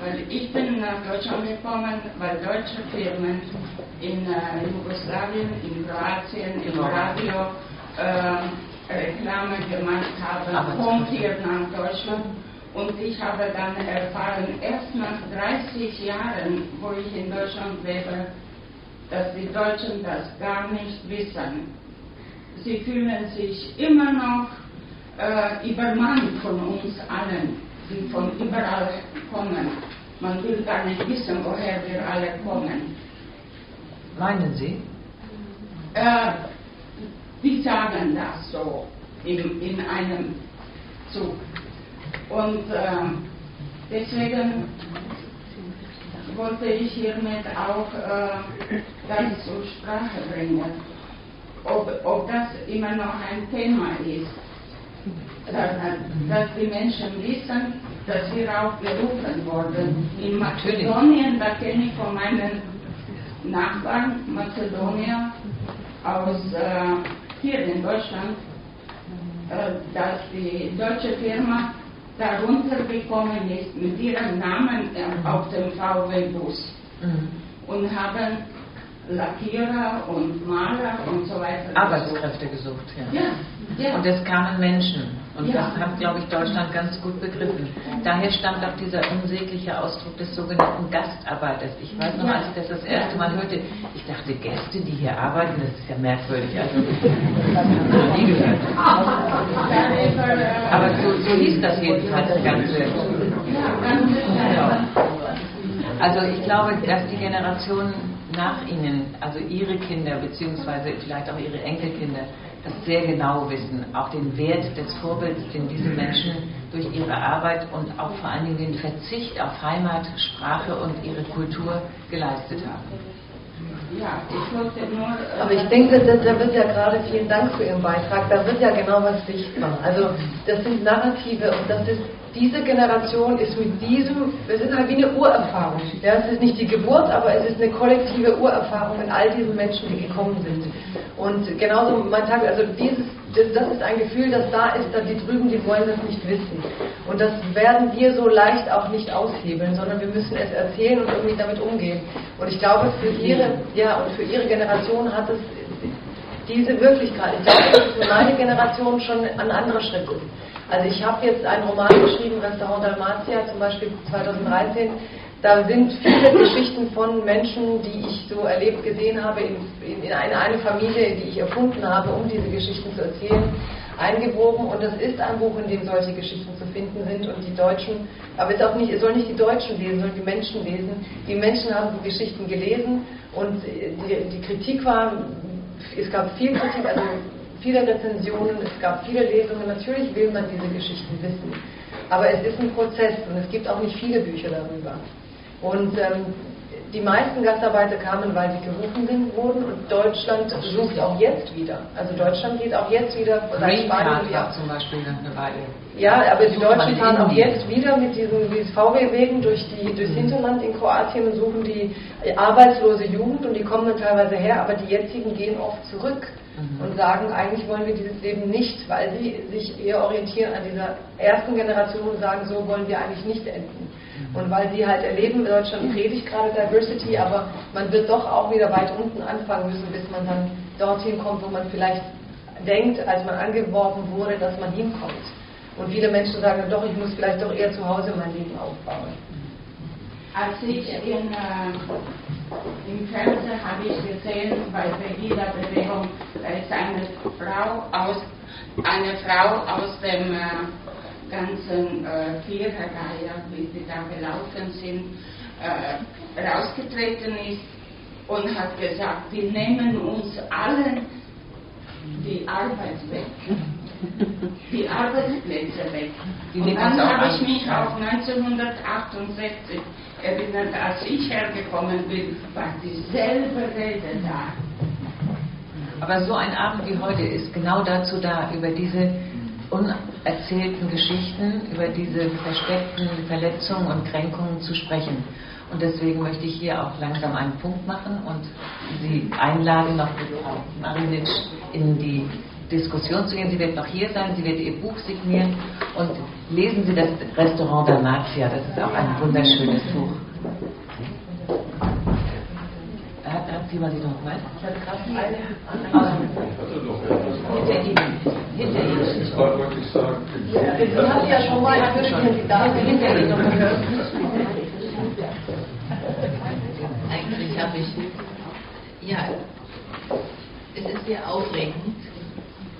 Weil ich bin nach Deutschland gekommen, weil deutsche Firmen in äh, Jugoslawien, in Kroatien, im Radio äh, Reklame gemacht haben, kommt hier nach Deutschland und ich habe dann erfahren, erst nach 30 Jahren, wo ich in Deutschland lebe, dass die Deutschen das gar nicht wissen. Sie fühlen sich immer noch äh, übermannt von uns allen die von überall kommen. Man will gar nicht wissen, woher wir alle kommen. Meinen Sie? Äh, die sagen das so in, in einem Zug. Und äh, deswegen wollte ich hiermit auch äh, das zur Sprache bringen, ob, ob das immer noch ein Thema ist dass die Menschen wissen, dass wir auch berufen wurden. In Mazedonien, da kenne ich von meinen Nachbarn Mazedonier aus äh, hier in Deutschland, äh, dass die deutsche Firma darunter gekommen ist mit ihrem Namen auf dem VW-Bus mhm. und haben Lackierer und Maler und so weiter. Arbeitskräfte gesucht, ja. ja. ja. Und es kamen Menschen. Und ja. das hat, glaube ich, Deutschland ganz gut begriffen. Daher stammt auch dieser unsägliche Ausdruck des sogenannten Gastarbeiters. Ich weiß noch, als ich das das erste Mal hörte, ich dachte, Gäste, die hier arbeiten, das ist ja merkwürdig. Also, das habe ich noch nie gehört. Aber so, so hieß das jedenfalls das Ganze. Also ich glaube, dass die Generation nach ihnen, also ihre Kinder beziehungsweise vielleicht auch ihre Enkelkinder, das sehr genau wissen, auch den Wert des Vorbilds, den diese Menschen durch ihre Arbeit und auch vor allen Dingen den Verzicht auf Heimat, Sprache und ihre Kultur geleistet haben. Ja, ich wollte nur. Äh, Aber ich denke, da, da wird ja gerade, vielen Dank für Ihren Beitrag, da wird ja genau was sichtbar. Also, das sind Narrative und das ist diese Generation ist mit diesem, es ist halt wie eine Urerfahrung. Ja, es ist nicht die Geburt, aber es ist eine kollektive Urerfahrung in all diesen Menschen, die gekommen sind. Und genauso mein Tag, also dieses, das ist ein Gefühl, das da ist, da die drüben, die wollen das nicht wissen. Und das werden wir so leicht auch nicht aushebeln, sondern wir müssen es erzählen und irgendwie damit umgehen. Und ich glaube, für ihre, ja, und für ihre Generation hat es diese Wirklichkeit. Ich glaube, dass für meine Generation schon ein anderer Schritt ist. Also ich habe jetzt einen Roman geschrieben, Restaurant Dalmatia, zum Beispiel 2013. Da sind viele Geschichten von Menschen, die ich so erlebt gesehen habe, in, in eine, eine Familie, die ich erfunden habe, um diese Geschichten zu erzählen, eingewoben. Und es ist ein Buch, in dem solche Geschichten zu finden sind. Und die Deutschen, aber es, nicht, es soll nicht die Deutschen lesen, sondern die Menschen lesen. Die Menschen haben die Geschichten gelesen und die, die Kritik war, es gab viel Kritik, also viele Rezensionen, es gab viele Lesungen. Natürlich will man diese Geschichten wissen. Aber es ist ein Prozess und es gibt auch nicht viele Bücher darüber. Und ähm, die meisten Gastarbeiter kamen, weil sie gerufen sind, wurden und Deutschland sucht auch jetzt wieder. Also Deutschland geht auch jetzt wieder seit Spanien wieder. zum Beispiel eine Weile. Ja, aber die Deutschen fahren auch jetzt wieder mit diesen VW-Wegen durch die, durchs. Hinterland in Kroatien und suchen die arbeitslose Jugend und die kommen dann teilweise her, aber die jetzigen gehen oft zurück mhm. und sagen, eigentlich wollen wir dieses Leben nicht, weil sie sich eher orientieren an dieser ersten Generation und sagen, so wollen wir eigentlich nicht enden. Und weil sie halt erleben, Deutschland predigt gerade Diversity, aber man wird doch auch wieder weit unten anfangen müssen, bis man dann dorthin kommt, wo man vielleicht denkt, als man angeworben wurde, dass man hinkommt. Und viele Menschen sagen, doch, ich muss vielleicht doch eher zu Hause mein Leben aufbauen. Als ich in, äh, im Fernsehen habe ich gesehen, bei der bewegung da ist eine Frau aus, eine Frau aus dem äh, ganzen äh, Viererreihe, wie sie da gelaufen sind, äh, rausgetreten ist und hat gesagt, wir nehmen uns allen die Arbeit weg die Arbeitsplätze weg. Und dann habe ich mich auf 1968 erinnert, als ich hergekommen bin, war dieselbe Rede da. Aber so ein Abend wie heute ist genau dazu da, über diese unerzählten Geschichten, über diese versteckten Verletzungen und Kränkungen zu sprechen. Und deswegen möchte ich hier auch langsam einen Punkt machen und Sie einladen, noch mit Frau Marinic in die Diskussion zu gehen. Sie wird noch hier sein, sie wird ihr Buch signieren und lesen Sie das Restaurant der Mafia. Das ist auch ein wunderschönes Buch. Hat, hat Sie noch hatte gerade eine. Hinter Ihnen. Hinter Ihnen. Ich wollte wirklich sagen. Sie hatten ja schon mal einen Kandidaten hinter Ihnen. Eigentlich habe ich, ja, es ist sehr aufregend,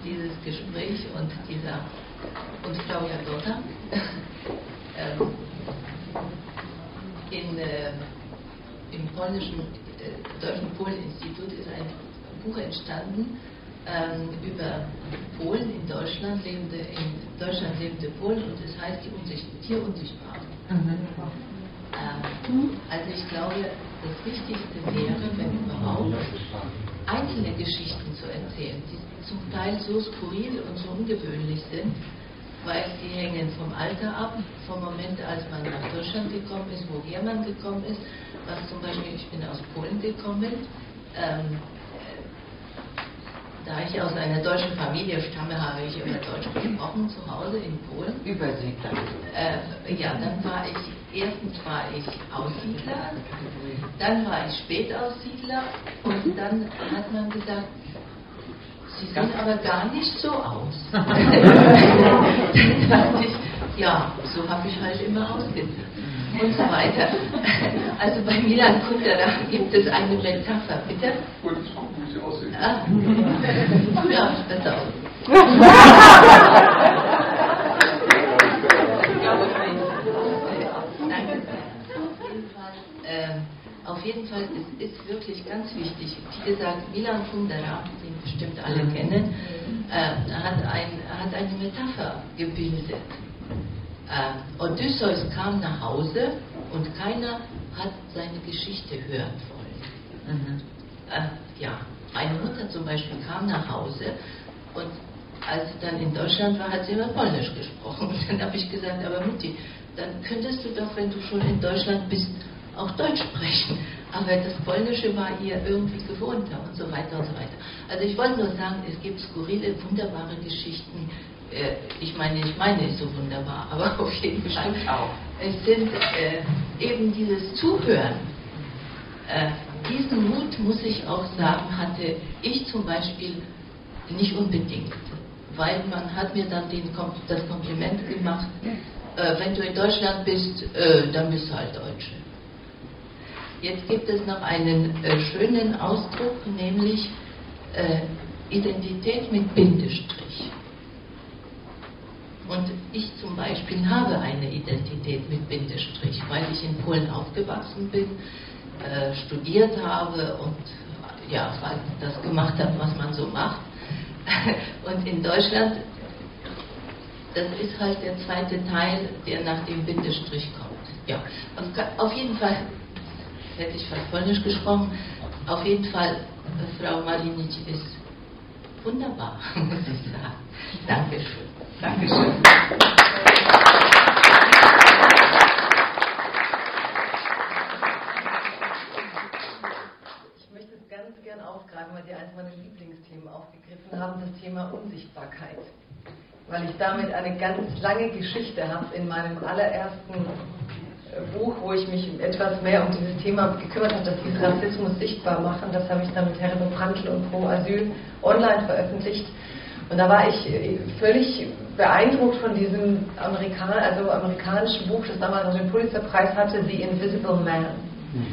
dieses Gespräch und dieser und Claudia Dotter ähm, in, äh, im polnischen Deutschen Polen-Institut ist ein Buch entstanden ähm, über Polen in Deutschland lebende in Deutschland lebende Polen und es heißt die Unsicht hier unsichtbar. Mhm. Ähm, also ich glaube, das Wichtigste wäre, wenn überhaupt, einzelne Geschichten zu erzählen, die zum Teil so skurril und so ungewöhnlich sind, weil sie hängen vom Alter ab, vom Moment, als man nach Deutschland gekommen ist, woher man gekommen ist, was zum Beispiel, ich bin aus Polen gekommen, ähm, da ich aus einer deutschen Familie stamme, habe ich immer Deutsch gesprochen zu Hause in Polen. Übersiedler. Äh, ja, dann war ich, erstens war ich Aussiedler, dann war ich Spätaussiedler und dann hat man gesagt, Sie sehen aber gar nicht so aus. dann dachte ich, ja, so habe ich halt immer ausgesehen. Und so weiter. Also bei Milan Kundera gibt es eine Metapher, bitte. Und gucken, wie sie aussehen. Ah. Ja, das auch. Danke. Auf jeden Fall, auf jeden jeden Fall, es ist wirklich ganz wichtig. Wie gesagt, Milan Kundera, den bestimmt alle kennen, äh, hat, ein, hat eine Metapher gebildet. Äh, Odysseus kam nach Hause und keiner hat seine Geschichte hören wollen. Mhm. Äh, ja, meine Mutter zum Beispiel kam nach Hause und als sie dann in Deutschland war, hat sie immer Polnisch gesprochen. Und dann habe ich gesagt, aber Mutti, dann könntest du doch, wenn du schon in Deutschland bist, auch Deutsch sprechen. Aber das Polnische war ihr irgendwie gewohnter und so weiter und so weiter. Also ich wollte nur sagen, es gibt skurrile, wunderbare Geschichten. Äh, ich meine, ich meine es so wunderbar, aber auf jeden Fall auch. Es sind äh, eben dieses Zuhören. Äh, diesen Mut, muss ich auch sagen, hatte ich zum Beispiel nicht unbedingt weil man hat mir dann den, das Kompliment gemacht, äh, wenn du in Deutschland bist, äh, dann bist du halt Deutsche. Jetzt gibt es noch einen äh, schönen Ausdruck, nämlich Identität mit Bindestrich. Und ich zum Beispiel habe eine Identität mit Bindestrich, weil ich in Polen aufgewachsen bin, äh, studiert habe und ja, das gemacht habe, was man so macht. Und in Deutschland, das ist halt der zweite Teil, der nach dem Bindestrich kommt. Ja, auf, jeden Fall, hätte ich fast Polnisch gesprochen, auf jeden Fall, Frau Malinic ist wunderbar, muss ich sagen. Dankeschön. Dankeschön. aufgreifen, weil Sie eines meiner Lieblingsthemen aufgegriffen haben, das Thema Unsichtbarkeit. Weil ich damit eine ganz lange Geschichte habe in meinem allerersten äh, Buch, wo ich mich etwas mehr um dieses Thema gekümmert habe, dass dieses Rassismus sichtbar machen. Das habe ich dann mit Herbert Prantl und Pro Asyl online veröffentlicht. Und da war ich äh, völlig beeindruckt von diesem Amerikan also amerikanischen Buch, das damals noch den Pulitzerpreis hatte, The Invisible Man. Hm.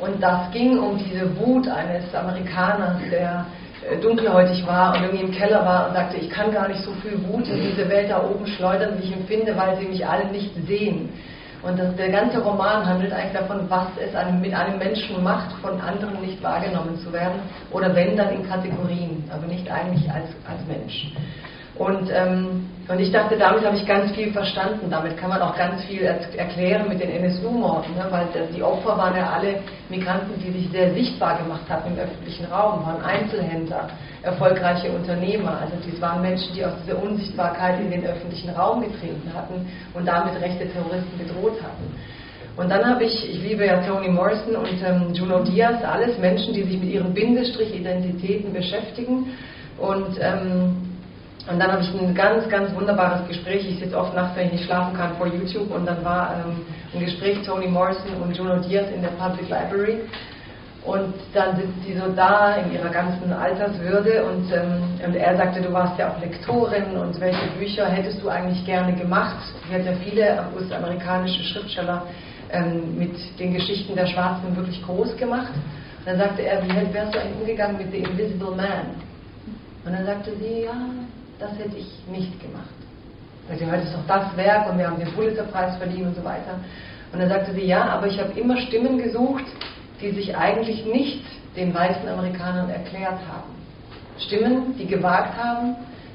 Und das ging um diese Wut eines Amerikaners, der äh, dunkelhäutig war und irgendwie im Keller war und sagte, ich kann gar nicht so viel Wut in diese Welt da oben schleudern, wie ich empfinde, weil sie mich alle nicht sehen. Und das, der ganze Roman handelt eigentlich davon, was es einem, mit einem Menschen macht, von anderen nicht wahrgenommen zu werden. Oder wenn, dann in Kategorien, aber nicht eigentlich als, als Mensch. Und, ähm, und ich dachte, damit habe ich ganz viel verstanden. Damit kann man auch ganz viel er erklären mit den NSU-Morden, ne? weil die Opfer waren ja alle Migranten, die sich sehr sichtbar gemacht hatten im öffentlichen Raum, waren Einzelhändler, erfolgreiche Unternehmer. Also dies waren Menschen, die aus dieser Unsichtbarkeit in den öffentlichen Raum getreten hatten und damit rechte Terroristen bedroht hatten. Und dann habe ich, ich liebe ja Toni Morrison und ähm, Juno Diaz, alles Menschen, die sich mit ihren Bindestrich-Identitäten beschäftigen. Und ähm, und dann habe ich ein ganz, ganz wunderbares Gespräch. Ich sitze oft nachts, wenn ich nicht schlafen kann, vor YouTube. Und dann war ähm, ein Gespräch Toni Morrison und Juno Diaz in der Public Library. Und dann sitzt sie so da in ihrer ganzen Alterswürde und, ähm, und er sagte, du warst ja auch Lektorin und welche Bücher hättest du eigentlich gerne gemacht? Sie hat ja viele US-amerikanische Schriftsteller ähm, mit den Geschichten der Schwarzen wirklich groß gemacht. Und dann sagte er, wie wärst du eigentlich umgegangen mit The Invisible Man? Und dann sagte sie, ja, das hätte ich nicht gemacht. Also heute ist doch das Werk und wir haben den Pulitzerpreis verliehen und so weiter. Und dann sagte sie, ja, aber ich habe immer Stimmen gesucht, die sich eigentlich nicht den weißen Amerikanern erklärt haben. Stimmen, die gewagt haben,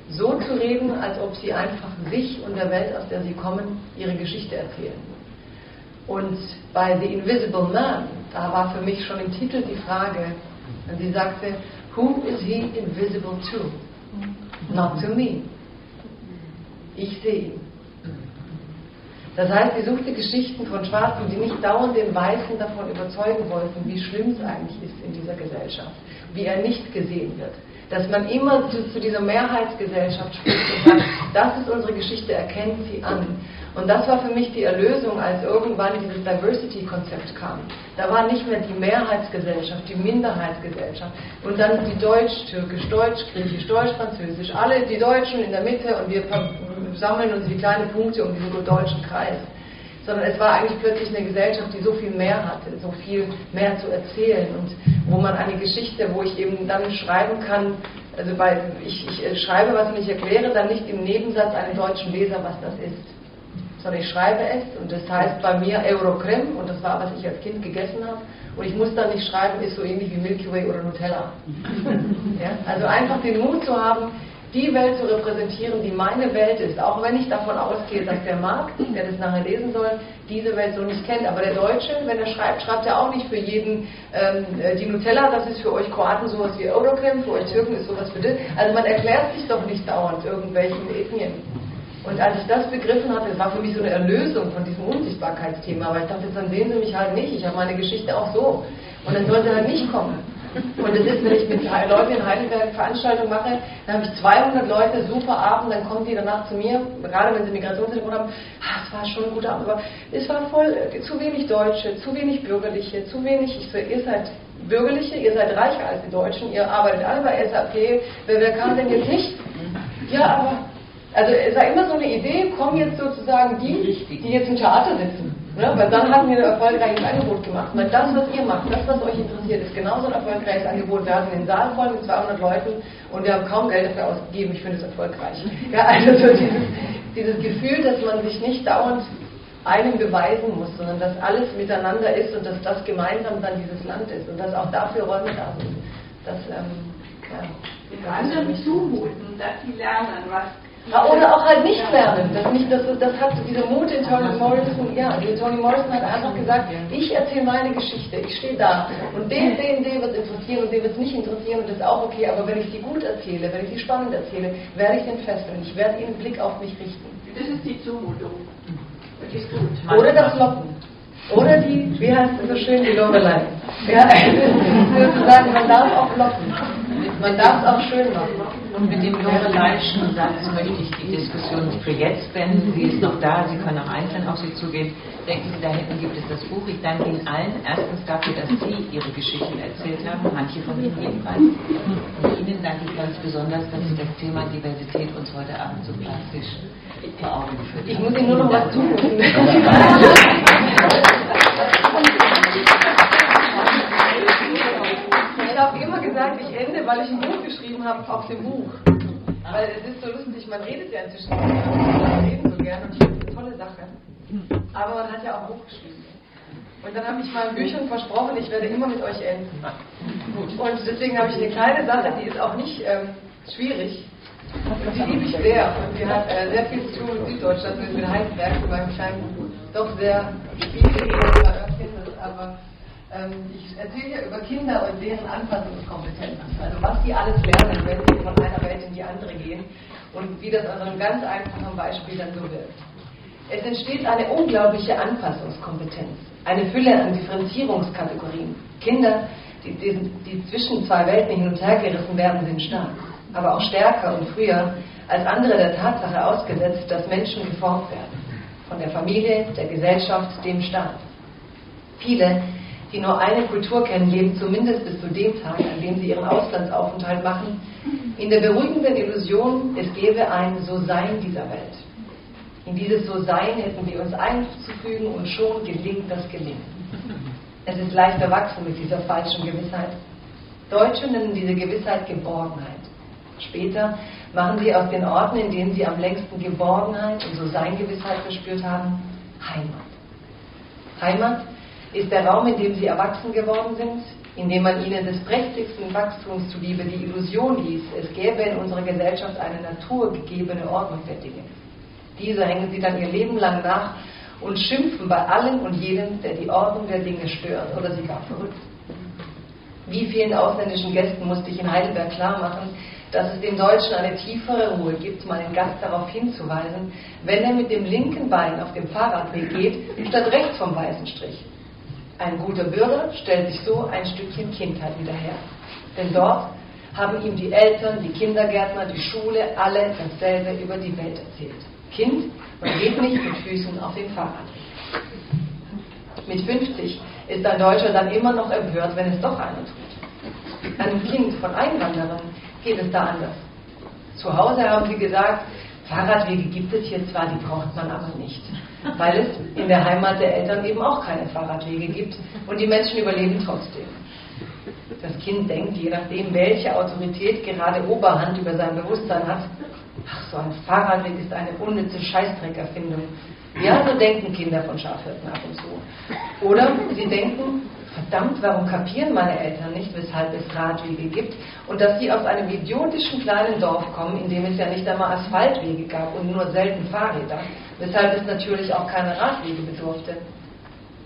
so zu reden, als ob sie einfach sich und der Welt, aus der sie kommen, ihre Geschichte erzählen. Und bei The Invisible Man, da war für mich schon im Titel die Frage, und sie sagte, Who is he invisible to? Not to me. Ich sehe ihn. Das heißt, sie suchte Geschichten von Schwarzen, die nicht dauernd den Weißen davon überzeugen wollten, wie schlimm es eigentlich ist in dieser Gesellschaft, wie er nicht gesehen wird. Dass man immer zu, zu dieser Mehrheitsgesellschaft spricht und sagt, das ist unsere Geschichte, erkennt sie an. Und das war für mich die Erlösung, als irgendwann dieses Diversity-Konzept kam. Da war nicht mehr die Mehrheitsgesellschaft, die Minderheitsgesellschaft und dann die Deutsch-Türkisch, Deutsch-Griechisch, Deutsch-Französisch, alle die Deutschen in der Mitte und wir sammeln uns wie kleine Punkte um diesen deutschen Kreis. Sondern es war eigentlich plötzlich eine Gesellschaft, die so viel mehr hatte, so viel mehr zu erzählen und wo man eine Geschichte, wo ich eben dann schreiben kann, also bei, ich, ich schreibe was und ich erkläre dann nicht im Nebensatz einem deutschen Leser, was das ist sondern ich schreibe es und das heißt bei mir Eurocreme und das war, was ich als Kind gegessen habe. Und ich muss dann nicht schreiben, ist so ähnlich wie Milky Way oder Nutella. Ja? Also einfach den Mut zu haben, die Welt zu repräsentieren, die meine Welt ist, auch wenn ich davon ausgehe, dass der Markt, der das nachher lesen soll, diese Welt so nicht kennt. Aber der Deutsche, wenn er schreibt, schreibt er auch nicht für jeden ähm, äh, die Nutella, das ist für euch Kroaten sowas wie Eurocreme, für euch Türken ist sowas wie das. Also man erklärt sich doch nicht dauernd irgendwelchen Ethnien. Und als ich das begriffen hatte, das war für mich so eine Erlösung von diesem Unsichtbarkeitsthema, weil ich dachte, dann sehen sie mich halt nicht, ich habe meine Geschichte auch so. Und dann sollte er halt nicht kommen. Und das ist, wenn ich mit Leuten in Heidelberg Veranstaltungen mache, dann habe ich 200 Leute, super Abend, dann kommen die danach zu mir, gerade wenn sie Migrationshintergrund haben, ah, es war schon ein guter Abend, aber es war voll, äh, zu wenig Deutsche, zu wenig Bürgerliche, zu wenig, ich so, ihr seid Bürgerliche, ihr seid reicher als die Deutschen, ihr arbeitet alle bei SAP, wer, wer kann denn jetzt nicht? Ja, aber, also es war immer so eine Idee, kommen jetzt sozusagen die, die jetzt im Theater sitzen Ne? Weil dann haben wir ein erfolgreiches Angebot gemacht. Weil das, was ihr macht, das, was euch interessiert, ist genauso ein erfolgreiches Angebot. Wir hatten den Saal voll mit 200 Leuten und wir haben kaum Geld dafür ausgegeben. Ich finde es erfolgreich. Ja, also so dieses, dieses Gefühl, dass man sich nicht dauernd einem beweisen muss, sondern dass alles miteinander ist und dass das gemeinsam dann dieses Land ist und dass auch dafür Räume da sind. Das, ähm, ja, den anderen zumuten, dass sie lernen, was oder auch halt nicht lernen. Das, nicht, das, das hat dieser Mut in Toni Morrison, ja, Toni Morrison hat einfach gesagt, ich erzähle meine Geschichte, ich stehe da und den, den, den wird es interessieren und den wird es nicht interessieren und das ist auch okay, aber wenn ich sie gut erzähle, wenn ich sie spannend erzähle, werde ich den fesseln, ich werde ihren Blick auf mich richten. Das ist die Zumutung. Das ist gut. Oder das Locken. Oder die, wie heißt es so schön, die Lorelei. Ja, sozusagen, man darf auch locken. Man darf es auch schön machen. Und mit dem Loreleischen Satz möchte ich die Diskussion für jetzt beenden. Sie ist noch da, Sie können auch einzeln auf Sie zugehen. Denken Sie, da hinten gibt es das Buch. Ich danke Ihnen allen. Erstens dafür, dass Sie Ihre Geschichten erzählt haben, manche von Ihnen jedenfalls. Und Ihnen danke ich ganz besonders, dass Sie das Thema Diversität uns heute Abend so plastisch vor Augen geführt haben. Ich muss Ihnen nur noch was zumuten. Ich habe immer gesagt, ich ende, weil ich ein Buch geschrieben habe auf dem Buch. Weil es ist so lustig, man redet ja inzwischen mehr, man reden so gern und ich finde es eine tolle Sache. Aber man hat ja auch ein Buch geschrieben. Und dann habe ich meinen Büchern versprochen, ich werde immer mit euch enden. Und deswegen habe ich eine kleine Sache, die ist auch nicht ähm, schwierig. Und die liebe ich sehr. Und die hat äh, sehr viel zu tun mit Süddeutschland, mit Heidelberg, mit meinem kleinen, doch sehr Örtchen, aber ich erzähle ja über Kinder und deren Anpassungskompetenzen, also was die alles lernen, wenn sie von einer Welt in die andere gehen und wie das an einem ganz einfachen Beispiel dann so wirkt. Es entsteht eine unglaubliche Anpassungskompetenz, eine Fülle an Differenzierungskategorien. Kinder, die, die, die zwischen zwei Welten hin und her gerissen werden, sind stark, aber auch stärker und früher als andere der Tatsache ausgesetzt, dass Menschen geformt werden. Von der Familie, der Gesellschaft, dem Staat. Viele die nur eine Kultur kennen, leben zumindest bis zu dem Tag, an dem sie ihren Auslandsaufenthalt machen, in der beruhigenden Illusion, es gäbe ein So-Sein dieser Welt. In dieses So-Sein hätten wir uns einzufügen und schon gelingt das Gelingen. Es ist leicht erwachsen mit dieser falschen Gewissheit. Deutsche nennen diese Gewissheit Geborgenheit. Später machen sie aus den Orten, in denen sie am längsten Geborgenheit und So-Sein-Gewissheit verspürt haben, Heimat. Heimat ist der Raum, in dem sie erwachsen geworden sind, in dem man ihnen des prächtigsten Wachstums zuliebe die Illusion ließ, es gäbe in unserer Gesellschaft eine naturgegebene Ordnung der Dinge. Diese hängen sie dann ihr Leben lang nach und schimpfen bei allem und jedem, der die Ordnung der Dinge stört oder sie gar verrückt. Wie vielen ausländischen Gästen musste ich in Heidelberg klar machen, dass es dem Deutschen eine tiefere Ruhe gibt, meinen Gast darauf hinzuweisen, wenn er mit dem linken Bein auf dem Fahrradweg geht, statt rechts vom weißen Strich. Ein guter Bürger stellt sich so ein Stückchen Kindheit wieder her. Denn dort haben ihm die Eltern, die Kindergärtner, die Schule alle dasselbe über die Welt erzählt. Kind, man geht nicht mit Füßen auf den Fahrrad. Mit 50 ist ein Deutscher dann immer noch empört, wenn es doch einer tut. Einem Kind von Einwanderern geht es da anders. Zu Hause haben sie gesagt, Fahrradwege gibt es hier zwar, die braucht man aber nicht weil es in der Heimat der Eltern eben auch keine Fahrradwege gibt und die Menschen überleben trotzdem. Das Kind denkt, je nachdem, welche Autorität gerade Oberhand über sein Bewusstsein hat, ach, so ein Fahrradweg ist eine unnütze Scheißdreckerfindung. Ja, so denken Kinder von Schafhirten ab und zu. Oder sie denken, verdammt, warum kapieren meine Eltern nicht, weshalb es Radwege gibt und dass sie aus einem idiotischen kleinen Dorf kommen, in dem es ja nicht einmal Asphaltwege gab und nur selten Fahrräder, weshalb es natürlich auch keine Radwege bedurfte.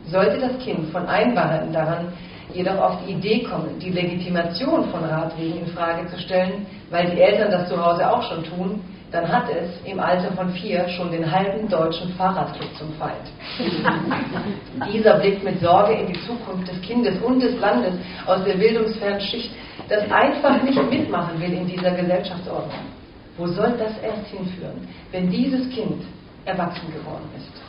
Sollte das Kind von Einwandernden daran jedoch auf die Idee kommen, die Legitimation von Radwegen in Frage zu stellen, weil die Eltern das zu Hause auch schon tun, dann hat es im Alter von vier schon den halben deutschen Fahrradclub zum Feind. Dieser blickt mit Sorge in die Zukunft des Kindes und des Landes aus der bildungsfernen Schicht, das einfach nicht mitmachen will in dieser Gesellschaftsordnung. Wo soll das erst hinführen, wenn dieses Kind erwachsen geworden ist?